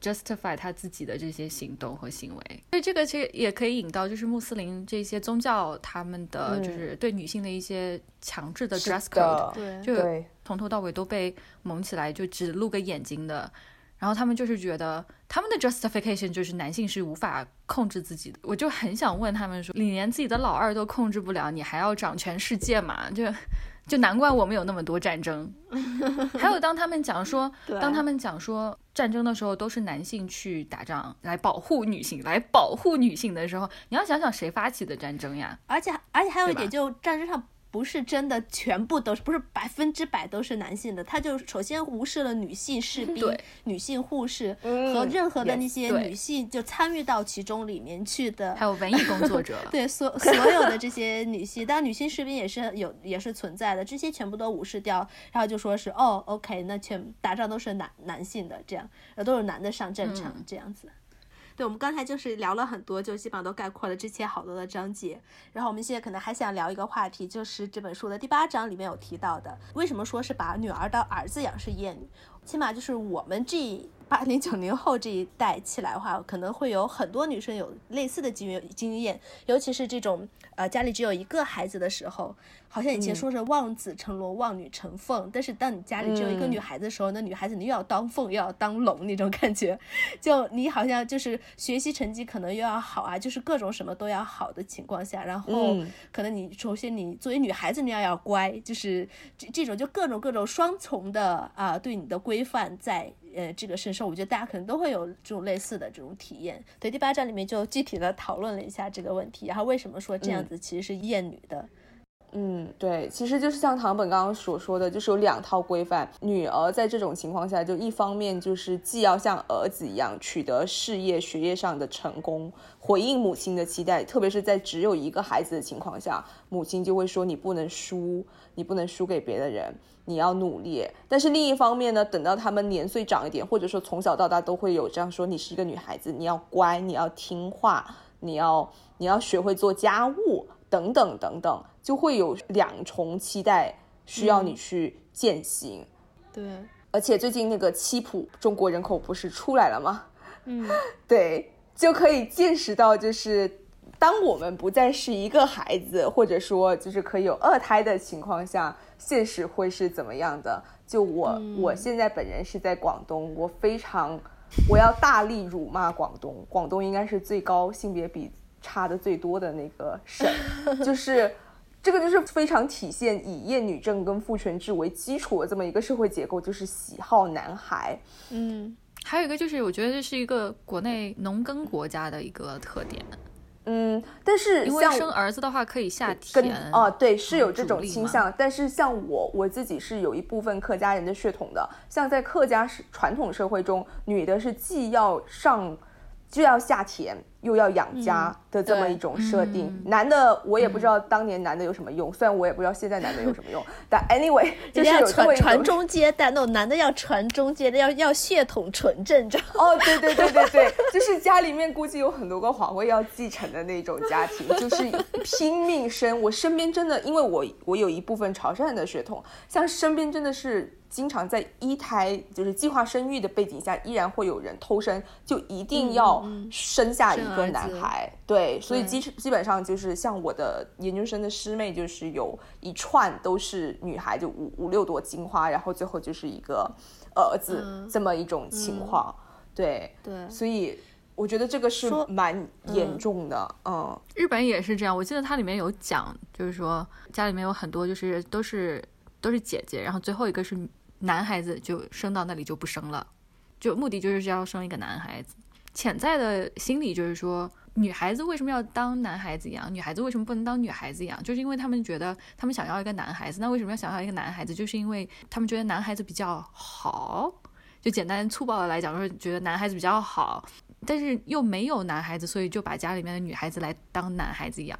justify 他自己的这些行动和行为。所以这个其实也可以引到就是穆斯林这些宗教他们的就是对女性的一些强制的 dress code，对，就从头到尾都被蒙起来，就只露个眼睛的。然后他们就是觉得他们的 justification 就是男性是无法控制自己的，我就很想问他们说，你连自己的老二都控制不了，你还要掌全世界嘛？就就难怪我们有那么多战争。还有当他们讲说，当他们讲说战争的时候都是男性去打仗来保护女性，来保护女性的时候，你要想想谁发起的战争呀？而且而且还有一点，就战争上。不是真的全部都是，不是百分之百都是男性的，他就首先无视了女性士兵、女性护士和任何的那些女性就参与到其中里面去的，还有文艺工作者，对所所有的这些女性，当然女性士兵也是有也是存在的，这些全部都无视掉，然后就说是哦，OK，那全打仗都是男男性的这样，呃都是男的上战场这样子。对，我们刚才就是聊了很多，就基本上都概括了之前好多的章节。然后我们现在可能还想聊一个话题，就是这本书的第八章里面有提到的，为什么说是把女儿当儿子养是厌女？起码就是我们这。八零九零后这一代起来的话，可能会有很多女生有类似的经验经验，尤其是这种呃家里只有一个孩子的时候，好像以前说是望子成龙，望女成凤，但是当你家里只有一个女孩子的时候，那女孩子你又要当凤又要当龙那种感觉，就你好像就是学习成绩可能又要好啊，就是各种什么都要好的情况下，然后可能你首先你作为女孩子你要要乖，就是这这种就各种各种双重的啊对你的规范在。呃，这个神兽，我觉得大家可能都会有这种类似的这种体验。对，第八章里面就具体的讨论了一下这个问题，然后为什么说这样子其实是厌女的。嗯，嗯对，其实就是像唐本刚刚所说的，就是有两套规范。女儿在这种情况下，就一方面就是既要像儿子一样取得事业、学业上的成功，回应母亲的期待，特别是在只有一个孩子的情况下，母亲就会说你不能输，你不能输给别的人。你要努力，但是另一方面呢，等到他们年岁长一点，或者说从小到大都会有这样说：你是一个女孩子，你要乖，你要听话，你要你要学会做家务，等等等等，就会有两重期待需要你去践行。对，而且最近那个七普中国人口不是出来了吗？嗯，对，就可以见识到，就是当我们不再是一个孩子，或者说就是可以有二胎的情况下。现实会是怎么样的？就我，我现在本人是在广东，我非常，我要大力辱骂广东。广东应该是最高性别比差的最多的那个省，就是这个就是非常体现以厌女症跟父权制为基础的这么一个社会结构，就是喜好男孩。嗯，还有一个就是我觉得这是一个国内农耕国家的一个特点。嗯，但是因为生儿子的话可以下田啊，对，是有这种倾向。但是像我我自己是有一部分客家人的血统的，像在客家传统社会中，女的是既要上。就要下田，又要养家的这么一种设定。男的我也不知道当年男的有什么用，虽然我也不知道现在男的有什么用，但 anyway 就是有传传宗接代，那种男的要传宗接代，要要血统纯正，这 哦，对对对对对，就是家里面估计有很多个皇位要继承的那种家庭，就是拼命生。我身边真的，因为我我有一部分潮汕人的血统，像身边真的是。经常在一胎就是计划生育的背景下，依然会有人偷生，就一定要生下一个男孩。对，所以基基本上就是像我的研究生的师妹，就是有一串都是女孩，就五五六朵金花，然后最后就是一个儿子这么一种情况。对对，所以我觉得这个是蛮严重的。嗯，日本也是这样，我记得它里面有讲，就是说家里面有很多就是都是。都是姐姐，然后最后一个是男孩子，就生到那里就不生了，就目的就是要生一个男孩子。潜在的心理就是说，女孩子为什么要当男孩子养？女孩子为什么不能当女孩子养？就是因为他们觉得他们想要一个男孩子。那为什么要想要一个男孩子？就是因为他们觉得男孩子比较好。就简单粗暴的来讲，就是觉得男孩子比较好，但是又没有男孩子，所以就把家里面的女孩子来当男孩子养。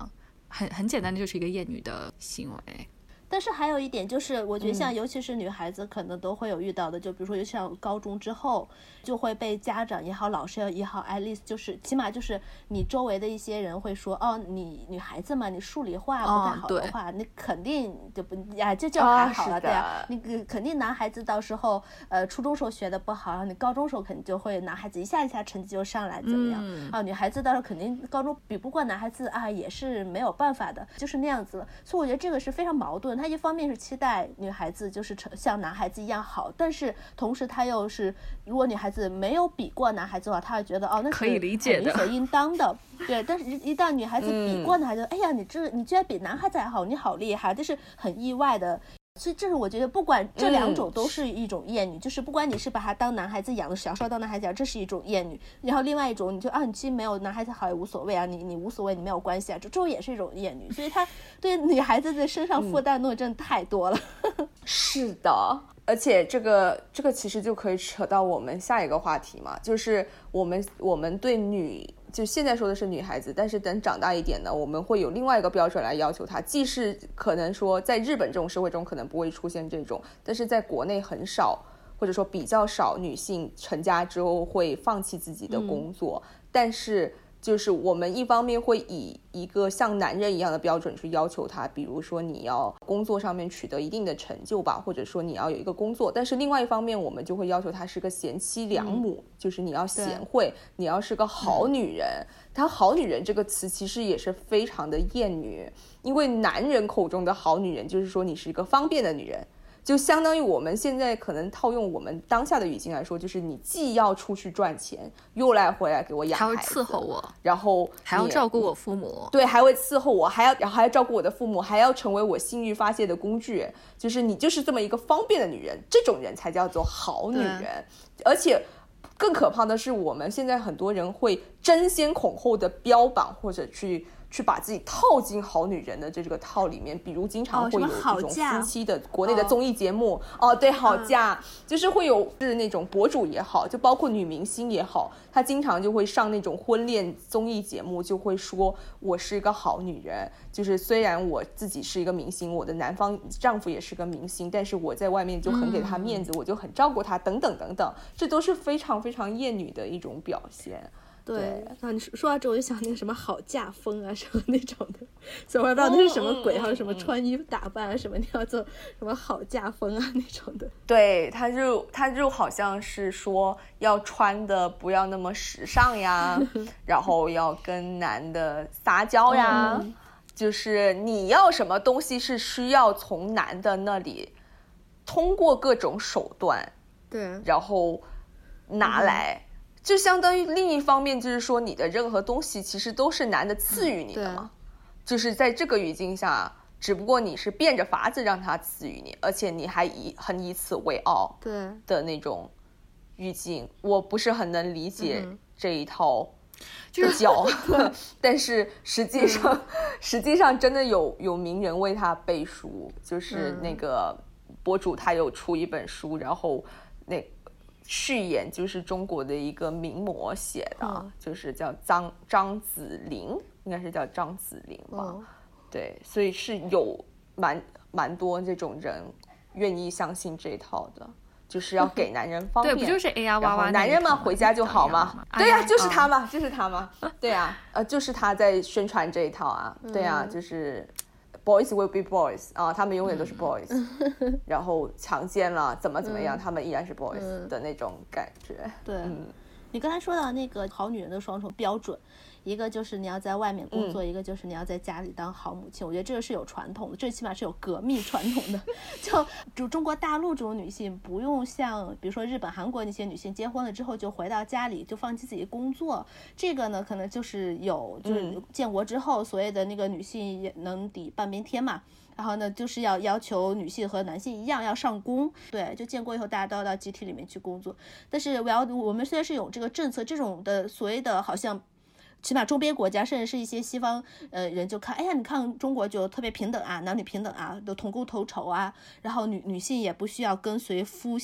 很很简单的，就是一个厌女的行为。但是还有一点就是，我觉得像尤其是女孩子，可能都会有遇到的，就比如说尤其像高中之后，就会被家长也好、老师也好，at least 就是起码就是你周围的一些人会说，哦，你女孩子嘛，你数理化不太好的话，你肯定就不呀，这就还好了，对呀，你肯定男孩子到时候呃初中时候学的不好，然后你高中时候肯定就会男孩子一下一下成绩就上来怎么样啊？女孩子到时候肯定高中比不过男孩子啊，也是没有办法的，就是那样子了。所以我觉得这个是非常矛盾。他一方面是期待女孩子就是成像男孩子一样好，但是同时他又是，如果女孩子没有比过男孩子的话，他会觉得哦，那是理所应当的。对，但是一旦女孩子比过男孩子，哎呀，你这你居然比男孩子还好，你好厉害，这是很意外的。所以这是我觉得，不管这两种都是一种厌女，就是不管你是把他当男孩子养的，小时候当男孩子养，这是一种厌女；然后另外一种，你就啊，你其实没有男孩子好也无所谓啊，你你无所谓，你没有关系啊，这这种也是一种厌女。所以他 对女孩子的身上负担那真的太多了。是的，而且这个这个其实就可以扯到我们下一个话题嘛，就是我们我们对女。就现在说的是女孩子，但是等长大一点呢，我们会有另外一个标准来要求她。既是可能说在日本这种社会中可能不会出现这种，但是在国内很少，或者说比较少女性成家之后会放弃自己的工作，但是。就是我们一方面会以一个像男人一样的标准去要求他，比如说你要工作上面取得一定的成就吧，或者说你要有一个工作。但是另外一方面，我们就会要求他是个贤妻良母，就是你要贤惠，你要是个好女人。她好女人这个词其实也是非常的厌女，因为男人口中的好女人就是说你是一个方便的女人。就相当于我们现在可能套用我们当下的语境来说，就是你既要出去赚钱，又来回来给我养孩子，还要伺候我，然后还要照顾我父母，对，还会伺候我，还要然后还要照顾我的父母，还要成为我性欲发泄的工具。就是你就是这么一个方便的女人，这种人才叫做好女人。而且更可怕的是，我们现在很多人会争先恐后的标榜或者去。去把自己套进好女人的这这个套里面，比如经常会有这种夫妻的国内的综艺节目哦，对，好嫁就是会有是那种博主也好，就包括女明星也好，她经常就会上那种婚恋综艺节目，就会说我是一个好女人，就是虽然我自己是一个明星，我的男方丈夫也是个明星，但是我在外面就很给他面子，我就很照顾他，等等等等，这都是非常非常厌女的一种表现。对，啊，你说说到这，我就想那个什么好嫁风啊，什么那种的，所以我不知道那是什么鬼，还有什么穿衣服打扮啊，什么你要做什么好嫁风啊那种的。对，他就他就好像是说要穿的不要那么时尚呀，然后要跟男的撒娇呀，就是你要什么东西是需要从男的那里通过各种手段，对，然后拿来。就相当于另一方面，就是说你的任何东西其实都是男的赐予你的嘛，就是在这个语境下，只不过你是变着法子让他赐予你，而且你还以很以此为傲，对。的那种语境，我不是很能理解这一套教 但是实际上实际上真的有有名人为他背书，就是那个博主他有出一本书，然后那。序言就是中国的一个名模写的，就是叫张张子琳，应该是叫张子琳吧？对，所以是有蛮蛮多这种人愿意相信这套的，就是要给男人方便，对，不就是 A R 娃娃？男人嘛，回家就好嘛。对呀，就是他嘛，就是他嘛。对呀，呃，就是他在宣传这一套啊。对呀，就是。Boys will be boys 啊，他们永远都是 boys，然后强奸了怎么怎么样，他们依然是 boys 的那种感觉。对，你刚才说到那个好女人的双重标准。一个就是你要在外面工作，一个就是你要在家里当好母亲。我觉得这个是有传统的，最起码是有革命传统的。就就中国大陆这种女性，不用像比如说日本、韩国那些女性，结婚了之后就回到家里就放弃自己工作。这个呢，可能就是有就是建国之后所谓的那个女性也能抵半边天嘛。然后呢，就是要要求女性和男性一样要上工。对，就建国以后大家都要到集体里面去工作。但是我要我们虽然是有这个政策，这种的所谓的好像。起码周边国家，甚至是一些西方呃人就看，哎呀，你看中国就特别平等啊，男女平等啊，都同工同酬啊，然后女女性也不需要跟随夫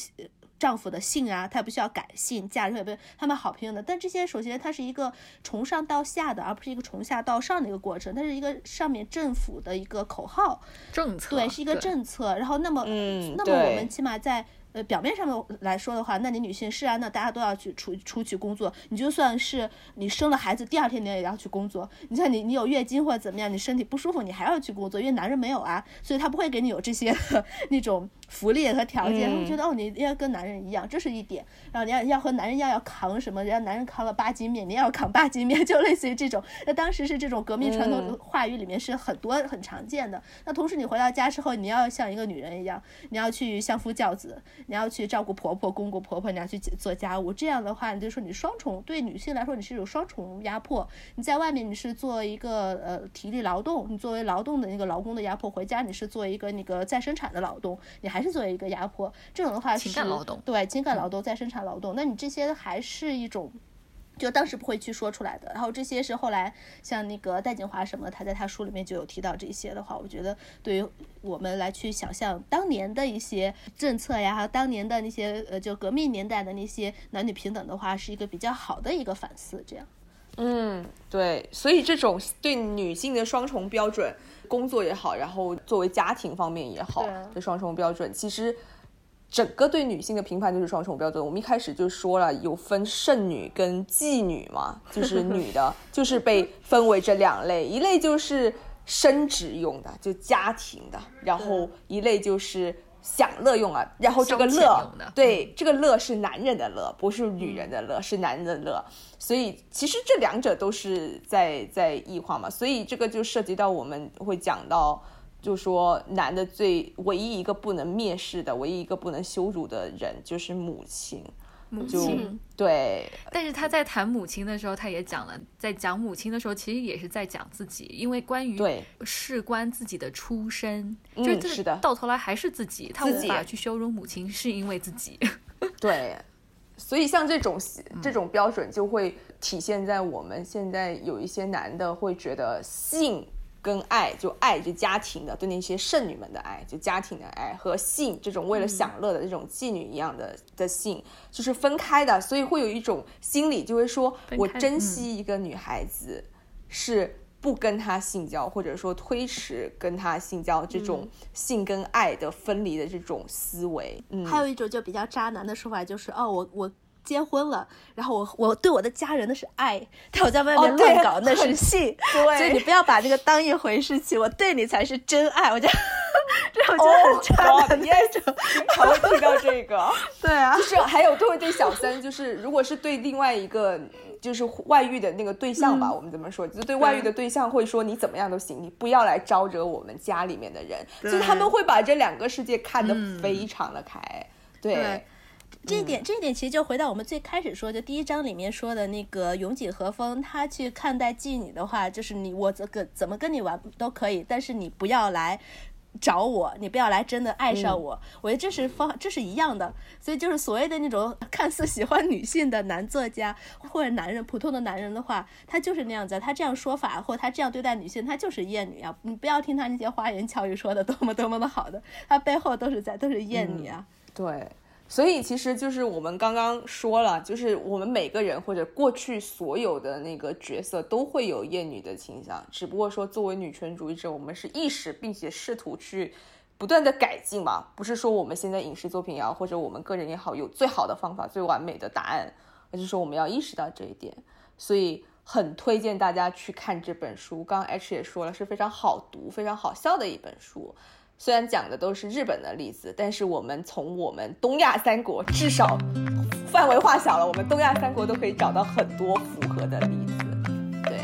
丈夫的姓啊，她也不需要改姓，嫁人也不，他们好平等的。但这些首先它是一个从上到下的，而不是一个从下到上的一个过程，它是一个上面政府的一个口号，政策对，是一个政策。然后那么，嗯，那么我们起码在。呃，表面上的来说的话，那你女性是啊，那大家都要去出出去工作。你就算是你生了孩子，第二天你也要去工作。你像你，你有月经或者怎么样，你身体不舒服，你还要去工作，因为男人没有啊，所以他不会给你有这些 那种福利和条件。他们觉得哦，你要跟男人一样，这是一点。然后你要要和男人一样要扛什么？人家男人扛了八斤面，你也要扛八斤面，就类似于这种。那当时是这种革命传统话语里面是很多很常见的。那同时你回到家之后，你要像一个女人一样，你要去相夫教子，你要去照顾。婆婆、公公、婆婆，你要去做家务，这样的话，你就说你双重对女性来说，你是有双重压迫。你在外面你是做一个呃体力劳动，你作为劳动的那个劳工的压迫；回家你是做一个那个再生产的劳动，你还是作为一个压迫。这种的话是情感劳动，对情感劳动、再生产劳动。那你这些还是一种。就当时不会去说出来的，然后这些是后来像那个戴锦华什么，他在他书里面就有提到这些的话，我觉得对于我们来去想象当年的一些政策呀，还有当年的那些呃就革命年代的那些男女平等的话，是一个比较好的一个反思。这样，嗯，对，所以这种对女性的双重标准，工作也好，然后作为家庭方面也好，这双重标准，其实。整个对女性的评判就是双重标准。我们一开始就说了，有分剩女跟妓女嘛，就是女的，就是被分为这两类，一类就是生殖用的，就家庭的，然后一类就是享乐用啊。然后这个乐，对，这个乐是男人的乐，不是女人的乐，是男人的乐。所以其实这两者都是在在异化嘛。所以这个就涉及到我们会讲到。就说男的最唯一一个不能蔑视的，唯一一个不能羞辱的人就是母亲。母亲对，但是他在谈母亲的时候，他也讲了，在讲母亲的时候，其实也是在讲自己，因为关于事关自己的出身，嗯，是的，到头来还是自己，他无法去羞辱母亲，是因为自己。对，所以像这种这种标准就会体现在我们现在有一些男的会觉得性。跟爱就爱就家庭的对那些剩女们的爱就家庭的爱和性这种为了享乐的这种妓女一样的的性就是分开的，所以会有一种心理就会说我珍惜一个女孩子是不跟她性交或者说推迟跟她性交这种性跟爱的分离的这种思维。嗯，还有一种就比较渣男的说法就是哦我我。结婚了，然后我我对我的家人那是爱，但我在外面乱搞那是性，所以你不要把这个当一回事情，我对你才是真爱。我觉得，这我觉得很渣的那种，还会提到这个，对啊，就是还有都会对小三，就是如果是对另外一个就是外遇的那个对象吧，我们怎么说，就对外遇的对象会说你怎么样都行，你不要来招惹我们家里面的人，就他们会把这两个世界看得非常的开，对。这一点，这一点其实就回到我们最开始说，就第一章里面说的那个永井和风，他去看待妓女的话，就是你我怎个怎么跟你玩都可以，但是你不要来找我，你不要来真的爱上我。我觉得这是方，这是一样的。所以就是所谓的那种看似喜欢女性的男作家或者男人，普通的男人的话，他就是那样子。他这样说法或他这样对待女性，他就是厌女啊！你不要听他那些花言巧语说的多么多么的好的，他背后都是在都是厌女啊。对。所以其实就是我们刚刚说了，就是我们每个人或者过去所有的那个角色都会有厌女的倾向，只不过说作为女权主义者，我们是意识并且试图去不断的改进嘛，不是说我们现在影视作品也好，或者我们个人也好，有最好的方法、最完美的答案，而是说我们要意识到这一点。所以很推荐大家去看这本书，刚刚 H 也说了，是非常好读、非常好笑的一本书。虽然讲的都是日本的例子，但是我们从我们东亚三国，至少范围化小了，我们东亚三国都可以找到很多符合的例子。对，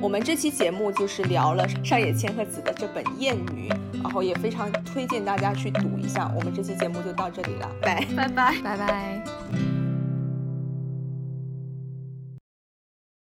我们这期节目就是聊了上野千鹤子的这本《艳女》，然后也非常推荐大家去读一下。我们这期节目就到这里了，拜拜拜拜拜。